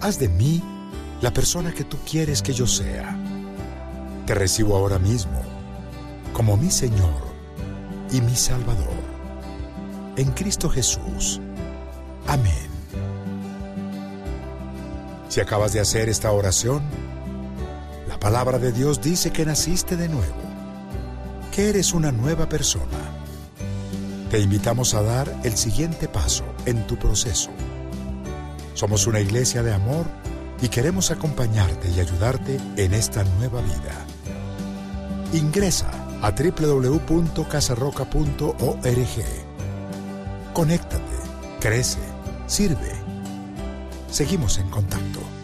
Haz de mí la persona que tú quieres que yo sea. Te recibo ahora mismo como mi Señor y mi Salvador. En Cristo Jesús. Amén. Si acabas de hacer esta oración, la palabra de Dios dice que naciste de nuevo, que eres una nueva persona. Te invitamos a dar el siguiente paso en tu proceso. Somos una iglesia de amor y queremos acompañarte y ayudarte en esta nueva vida. Ingresa a www.casarroca.org. Conéctate, crece, sirve. Seguimos en contacto.